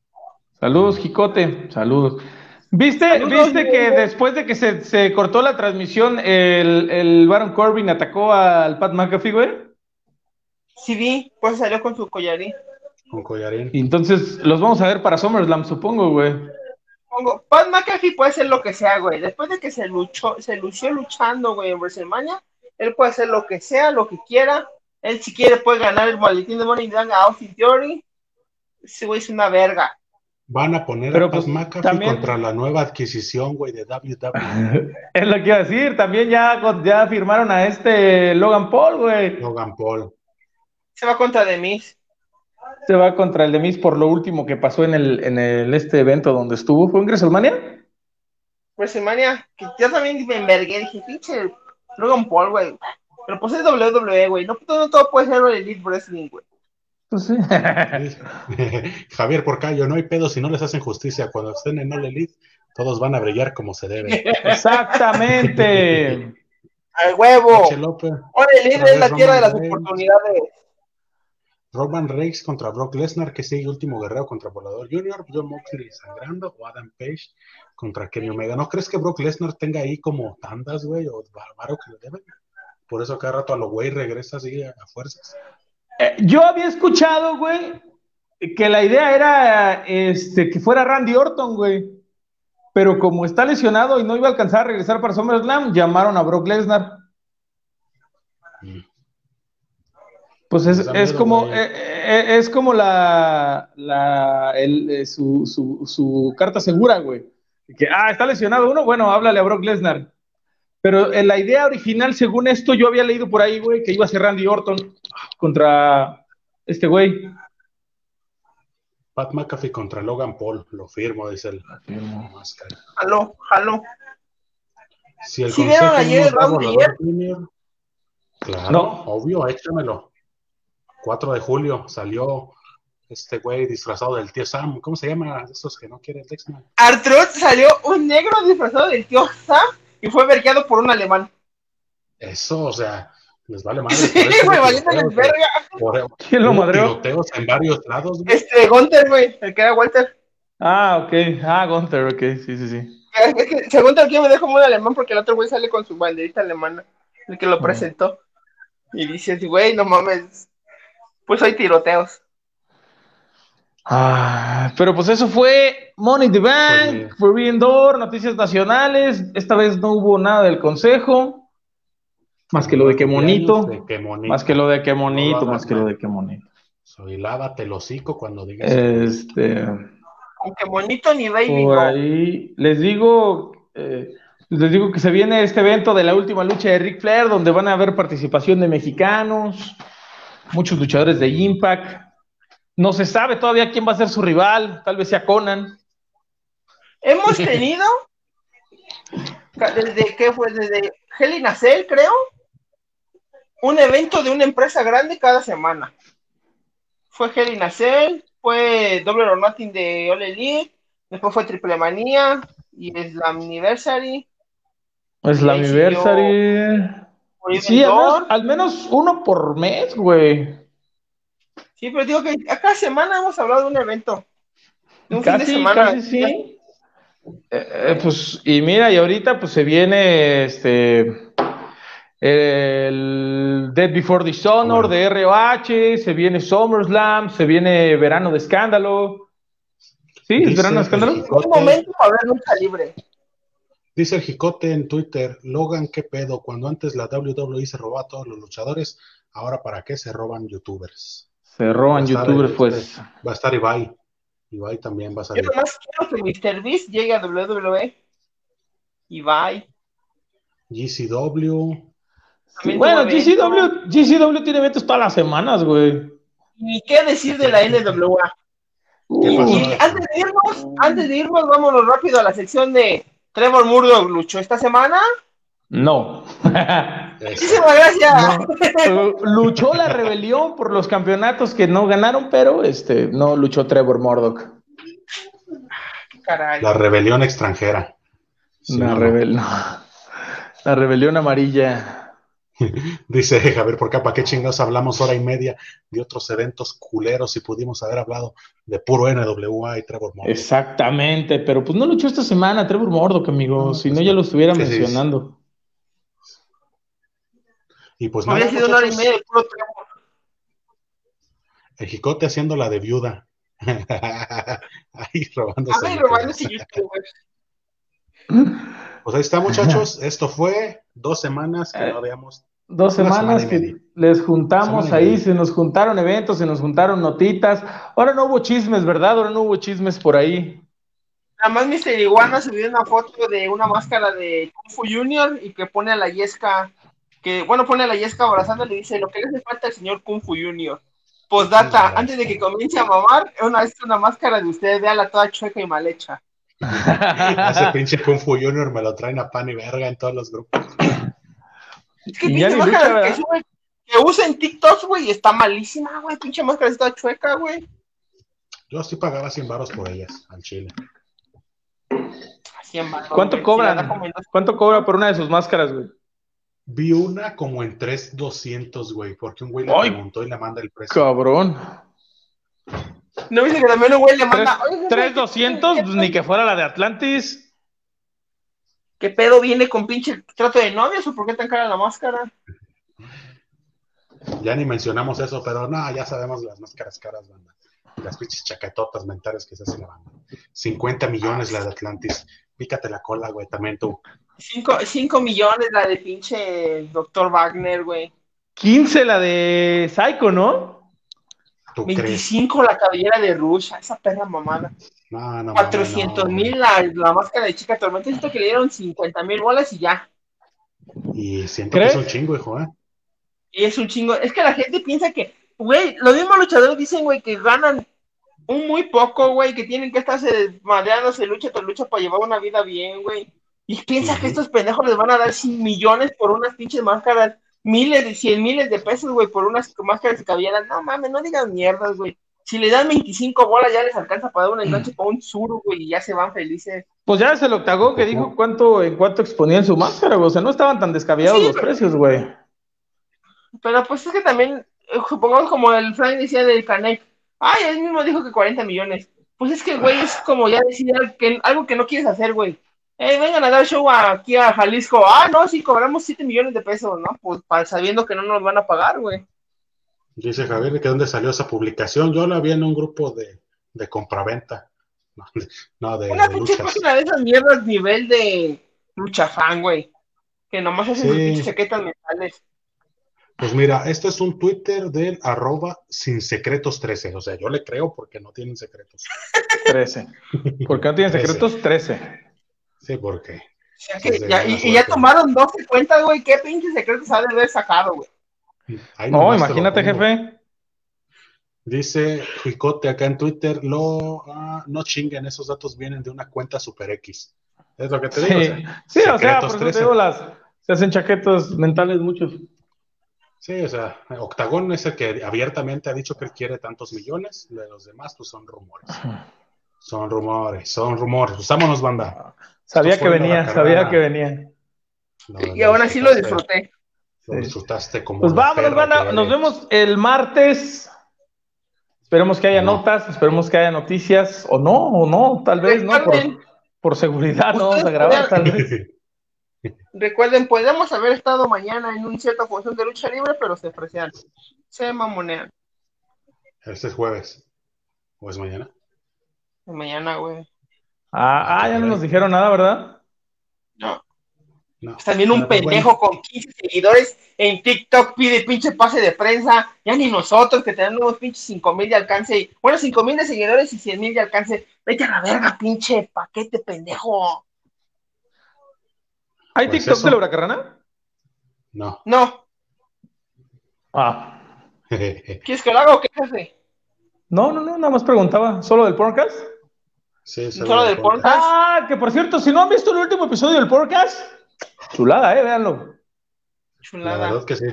Saludos, Jicote, saludos. ¿Viste, ¿viste que después de que se, cortó la transmisión, el, el, Baron Corbin atacó al Pat McAfee, güey? Sí, vi, pues salió con su collarín. Con collarín. entonces los vamos a ver para SummerSlam, supongo, güey. Supongo. Pat McAfee puede ser lo que sea, güey. Después de que se luchó, se lució luchando, güey, en WrestleMania, él puede hacer lo que sea, lo que quiera. Él, si quiere, puede ganar el maletín de Money a Austin Theory. Ese güey es una verga. Van a poner a Pat pues, McAfee contra la nueva adquisición, güey, de WWE. <laughs> es lo que iba a decir. También ya, ya firmaron a este Logan Paul, güey. Logan Paul. Se va contra Demis se va contra el de Miz por lo último que pasó en el, en el este evento donde estuvo. ¿Fue en WrestleMania? WrestleMania, que yo también me envergué, dije, pinche Logan Paul, güey. Pero pues es WWE, güey. No, todo puede ser el Elite Wrestling, güey. Pues sí. <laughs> Javier Porcayo, no hay pedo si no les hacen justicia. Cuando estén en All Elite, todos van a brillar como se debe. <laughs> Exactamente. Al huevo. All Elite es la tierra de las oportunidades. Roman Reigns contra Brock Lesnar, que sigue último guerrero contra Volador Jr., John Moxley sangrando, o Adam Page contra Kenny Omega. ¿No crees que Brock Lesnar tenga ahí como tandas, güey, o bárbaro que lo deben? Por eso cada rato a lo güey regresa así a, fuerzas. Eh, yo había escuchado, güey, que la idea era este, que fuera Randy Orton, güey. Pero como está lesionado y no iba a alcanzar a regresar para SummerSlam, llamaron a Brock Lesnar. Pues es, es como, eh, eh, es como la, la el, eh, su, su, su, carta segura, güey. Que, ah, está lesionado uno, bueno, háblale a Brock Lesnar. Pero en la idea original, según esto, yo había leído por ahí, güey, que iba a ser Randy Orton contra este güey. Pat McAfee contra Logan Paul, lo firmo, dice el. Jaló, jaló. Si el ¿Sí vieron ayer el round ayer? Claro, no. obvio, échamelo. 4 de julio salió este güey disfrazado del tío Sam. ¿Cómo se llama? Esos que no quieren Texman. Artruth salió un negro disfrazado del tío Sam y fue vergueado por un alemán. Eso, o sea, les vale <laughs> madre. Sí, güey, valiendo verga. ¿Quién lo madreó? Tiroteos en varios lados, güey. Este, Gunter, güey, el que era Walter. Ah, ok. Ah, Gunter, ok, sí, sí, sí. Es que, según que me dejó muy alemán porque el otro güey sale con su banderita alemana, el que lo presentó. Y dice, güey, no mames, pues hay tiroteos. Ah, pero pues eso fue Money the Bank, pues Forbidden Door, Noticias Nacionales. Esta vez no hubo nada del consejo. Más que lo de que monito. Más que lo de que monito, más que lo de que monito. Soy lávate el hocico cuando digas. Este. Aunque monito ni baby. Por ahí les digo. Eh, les digo que se viene este evento de la última lucha de Ric Flair, donde van a haber participación de mexicanos, muchos luchadores de Impact. No se sabe todavía quién va a ser su rival, tal vez sea Conan. Hemos <laughs> tenido, desde que fue, desde Heli Nacel, creo, un evento de una empresa grande cada semana. Fue Heli Nacel, fue Double or Nothing de All Elite, después fue Triple Manía y Slam Anniversary. Slam Anniversary. Sí, al menos uno por mes, güey. Sí, pero digo que cada semana hemos hablado de un evento. De un fin de semana. Casi sí. Eh, eh, pues, y mira, y ahorita pues se viene este el Dead Before Dishonor de ROH, se viene SummerSlam, se viene Verano de Escándalo. ¿Sí? ¿Es Verano de Escándalo? Un momento para ver lucha libre. Dice el Jicote en Twitter, Logan, ¿qué pedo? Cuando antes la WWE se robaba a todos los luchadores, ahora ¿para qué se roban youtubers? Se roban youtubers, pues. Este, va a estar Ibai. Ibai también va a salir. Yo nomás quiero que MrBeast llegue a WWE. Ibai. GCW. bueno, GCW, GCW tiene eventos todas las semanas, güey. ¿Y qué decir de la <laughs> NWA? Y, antes de irnos, antes de irnos, vámonos rápido a la sección de Trevor Murdoch luchó esta semana. No. Muchísimas gracias. Luchó la rebelión por los campeonatos que no ganaron, pero este no luchó Trevor Murdoch. La rebelión extranjera. la, la rebelión amarilla. <laughs> Dice Javier por ¿para qué chingados hablamos hora y media de otros eventos culeros y pudimos haber hablado de puro NWA y Trevor Murdoch? Exactamente, pero pues no luchó esta semana Trevor Murdoch, amigos, si no pues ya lo estuviera mencionando. Y pues Había sido una hora y media de puro El jicote haciendo la de viuda. <laughs> ahí robándose. Ay, robándose <laughs> Pues ahí está, muchachos. Esto fue dos semanas que no habíamos. Dos semanas que les juntamos ahí, se nos juntaron eventos, se nos juntaron notitas. Ahora no hubo chismes, ¿verdad? Ahora no hubo chismes por ahí. Nada más Mr. Iguana subió una foto de una máscara de Kung Fu Junior y que pone a la Yesca que, bueno, pone a la Yesca abrazando y le dice, lo que le hace falta al señor Kung Fu Junior. Postdata, antes de que comience a mamar, una vez una máscara de ustedes, la toda chueca y mal hecha. Ese pinche Kung Fu Junior me lo traen a pan y verga en todos los grupos. Es que pinche máscara que, sube, que usa en TikTok, güey, está malísima, güey. Pinche máscara está chueca, güey. Yo sí pagaba 100 baros por ellas, al chile. 100 baros, ¿Cuánto cobran? ¿Cuánto cobra por una de sus máscaras, güey? Vi una como en 3,200, güey, porque un güey le preguntó y le manda el precio. Cabrón. No dice que también un güey le manda. 3,200, pues ni que fuera la de Atlantis. ¿Qué pedo viene con pinche trato de novios o por qué tan cara la máscara? Ya ni mencionamos eso, pero no, ya sabemos las máscaras caras, banda. las pinches chaquetotas mentales que se hacen la banda. 50 millones la de Atlantis. Pícate la cola, güey, también tú. 5 millones la de pinche Dr. Wagner, güey. 15 la de Psycho, ¿no? ¿Tú crees? 25 la cabellera de Rush, esa perra mamada. No, no, 400 no, no. mil la, la máscara de chica tormenta. Siento que le dieron 50 mil bolas y ya. Y siento ¿Crees? que es un chingo, hijo, ¿eh? Y es un chingo. Es que la gente piensa que, güey, los mismos luchadores dicen, güey, que ganan un muy poco, güey, que tienen que estarse madreándose lucha tras lucha para llevar una vida bien, güey. Y piensa que estos pendejos les van a dar 100 millones por unas pinches máscaras, miles de 100 miles de pesos, güey, por unas máscaras de cabellera. No mames, no digan mierdas, güey. Si le dan 25 bolas, ya les alcanza para dar un enganche para un suru, güey, y ya se van felices. Pues ya es el octagón que dijo cuánto, en cuánto exponían su máscara, güey. O sea, no estaban tan descabellados Sí, los pero- precios, güey. Pero pues es que también, eh, supongamos como el Frank decía del Canek, ay, él mismo dijo que 40 millones. Pues es que, güey, es como ya decir que, algo que no quieres hacer, güey. Eh, vengan a dar show aquí a Jalisco. Ah, no, sí, cobramos 7 millones de pesos, ¿no? Pues para, sabiendo que no nos van a pagar, güey. Dice Javier que dónde salió esa publicación. Yo la vi en un grupo de, de compraventa. <laughs> No, de, no, de, Una de pinche página de esas mierdas nivel de lucha fan, güey. Que nomás hacen Sí. sus pinches chaquetas mentales. Pues mira, este es un Twitter del arroba sin secretos 13. O sea, yo le creo porque no tienen secretos. 13. <laughs> ¿Por qué no tienen secretos? 13. Sí, porque O sea que Desde ya- la y, y ya tomaron 12 cuentas, güey. ¿Qué pinches secretos ha de haber sacado, güey? ahí No, imagínate, jefe. Dice Juicote acá en Twitter, lo, ah, no chinguen, esos datos vienen de una cuenta Super X. Es lo que te digo. o Sí, sea, sí, o sea, secretos por eso 13. te digo, las, se hacen chaquetos mentales muchos. Sí, o sea, Octagón es el que abiertamente ha dicho que él quiere tantos millones, de los demás pues son rumores. Son rumores, son rumores. Pues vámonos, banda. Sabía que venía, sabía que venía. Y ahora sí lo disfruté. Lo disfrutaste como Pues vámonos, banda. Nos vemos el martes. Esperemos que haya No. notas, esperemos que haya noticias, o no, o no, tal vez, ¿no? Por, seguridad no vamos a grabar, tal vez. <laughs> recuerden, podemos haber estado mañana en una cierta función de lucha libre, pero se ofrecían. Se mamonean. Este es jueves. ¿O es mañana? Mañana, güey. Ah, ah, ya no nos dijeron nada, ¿verdad? No. No. También un No, pendejo con 15 seguidores en TikTok pide pinche pase de prensa. Ya ni nosotros que tenemos pinche 5 mil de alcance. Bueno, 5 mil de seguidores y 100 mil de alcance. Vete a la verga, pinche paquete pendejo. ¿Hay Pues TikTok eso. de la huracarrana? No. No, Ah, <laughs> ¿quieres que lo haga o qué, jefe? no, no, no, nada más preguntaba. ¿Solo del podcast? Sí, Solo del podcast. Ah, que por cierto, si no han visto el último episodio del podcast, chulada, eh, véanlo. La Chulada. verdad que sí.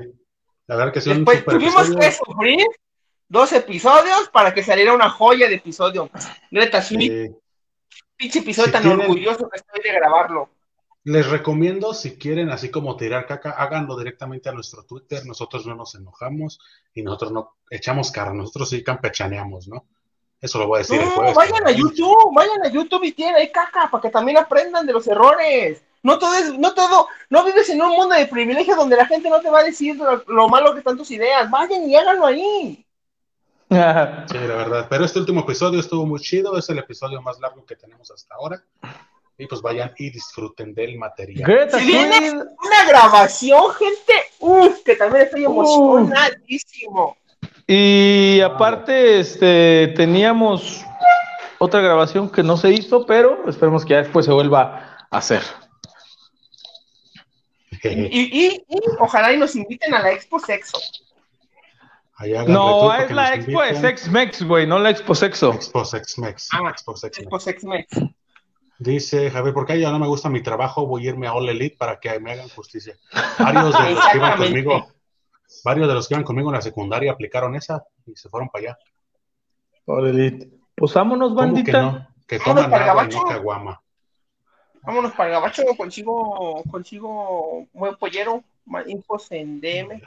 La verdad que sí. un Después super tuvimos episodio. que sufrir dos episodios para que saliera una joya de episodio. Greta Smith, Sí. pinche episodio Si tan tienen- orgulloso que estoy de grabarlo. Les recomiendo, si quieren, así como tirar caca, háganlo directamente a nuestro Twitter. Nosotros no nos enojamos y nosotros no echamos cara. Nosotros sí campechaneamos, ¿no? Eso lo voy a decir el No, jueves. vayan a YouTube, vayan a YouTube y tienen ahí caca para que también aprendan de los errores. No todo es, no todo, no vives en un mundo de privilegio donde la gente no te va a decir lo, lo malo que están tus ideas. Vayan y háganlo ahí. <laughs> Sí, la verdad. Pero este último episodio estuvo muy chido. Es el episodio más largo que tenemos hasta ahora. Y pues vayan y disfruten del material. Greta Si viene una grabación, gente, uff, que también estoy emocionadísimo. Y aparte, este, teníamos otra grabación que no se hizo, pero esperemos que ya después se vuelva a hacer. <laughs> Y, y, y ojalá y nos inviten a la Expo Sexo. No, es la expo de. Sex Mex, güey, no la expo sexo. Expo Sex Mex. Ah, Expo Sex Mex. Expo Sex Mex. Dice Javier, ¿por qué ya no me gusta mi trabajo? Voy a irme a All Elite para que me hagan justicia. Varios de los que iban conmigo, varios de los que iban conmigo en la secundaria aplicaron esa y se fueron para allá. Órale. Pues vámonos, ¿Cómo que bandita. no? Que toman agua y no caguama. Vámonos para el gabacho, consigo, consigo buen pollero, más infos en DM.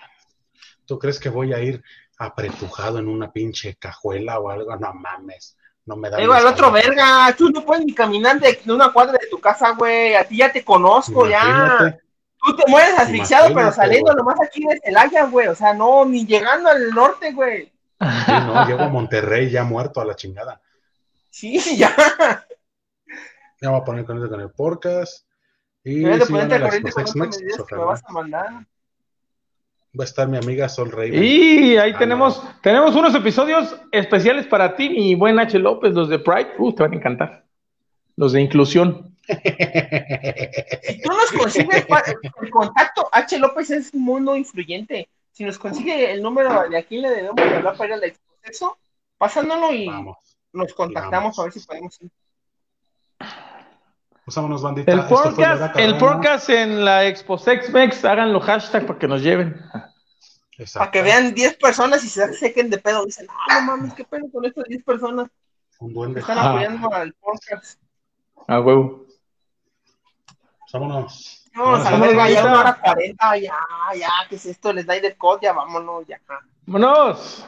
¿Tú crees que voy a ir apretujado en una pinche cajuela o algo? No mames. No me da Digo, al otro verga, tú no puedes ni caminar de, de una cuadra de tu casa, güey, a ti ya te conozco, ya. Tú te mueres asfixiado, pero saliendo güey. nomás aquí de Celaya, güey, o sea, no, ni llegando al norte, güey. Sí, no, llego a Monterrey ya muerto a la chingada. Sí, ya. Ya voy a poner con con el podcast. Y de van ponerte a al corriente con me vas a mandar. Va a estar mi amiga Sol Raven. Y ahí Ah, tenemos, tenemos unos episodios especiales para ti, mi buen H. López, los de Pride. Uh, te van a encantar. Los de inclusión. Si tú nos consigues <laughs> el contacto, H. López es un mundo influyente. Si nos consigue el número de a quién le debemos de hablar para ir al exceso, pasándolo y Vamos. nos contactamos Vamos. a ver si podemos ir. Vámonos, bandita. El podcast, el podcast en la Expo Sex Mex, háganlo hashtag para que nos lleven. Exacto. Para que vean 10 personas y se sequen de pedo. Dicen, ah, no mames, qué pedo con estas 10 personas Un que duende. están Ah. apoyando al podcast. A huevo. Vámonos. Vamos a la Vámonos, ya una hora 40, ya, ya, ¿qué es esto? Les da de code, ya vámonos, ya. ¡Vámonos!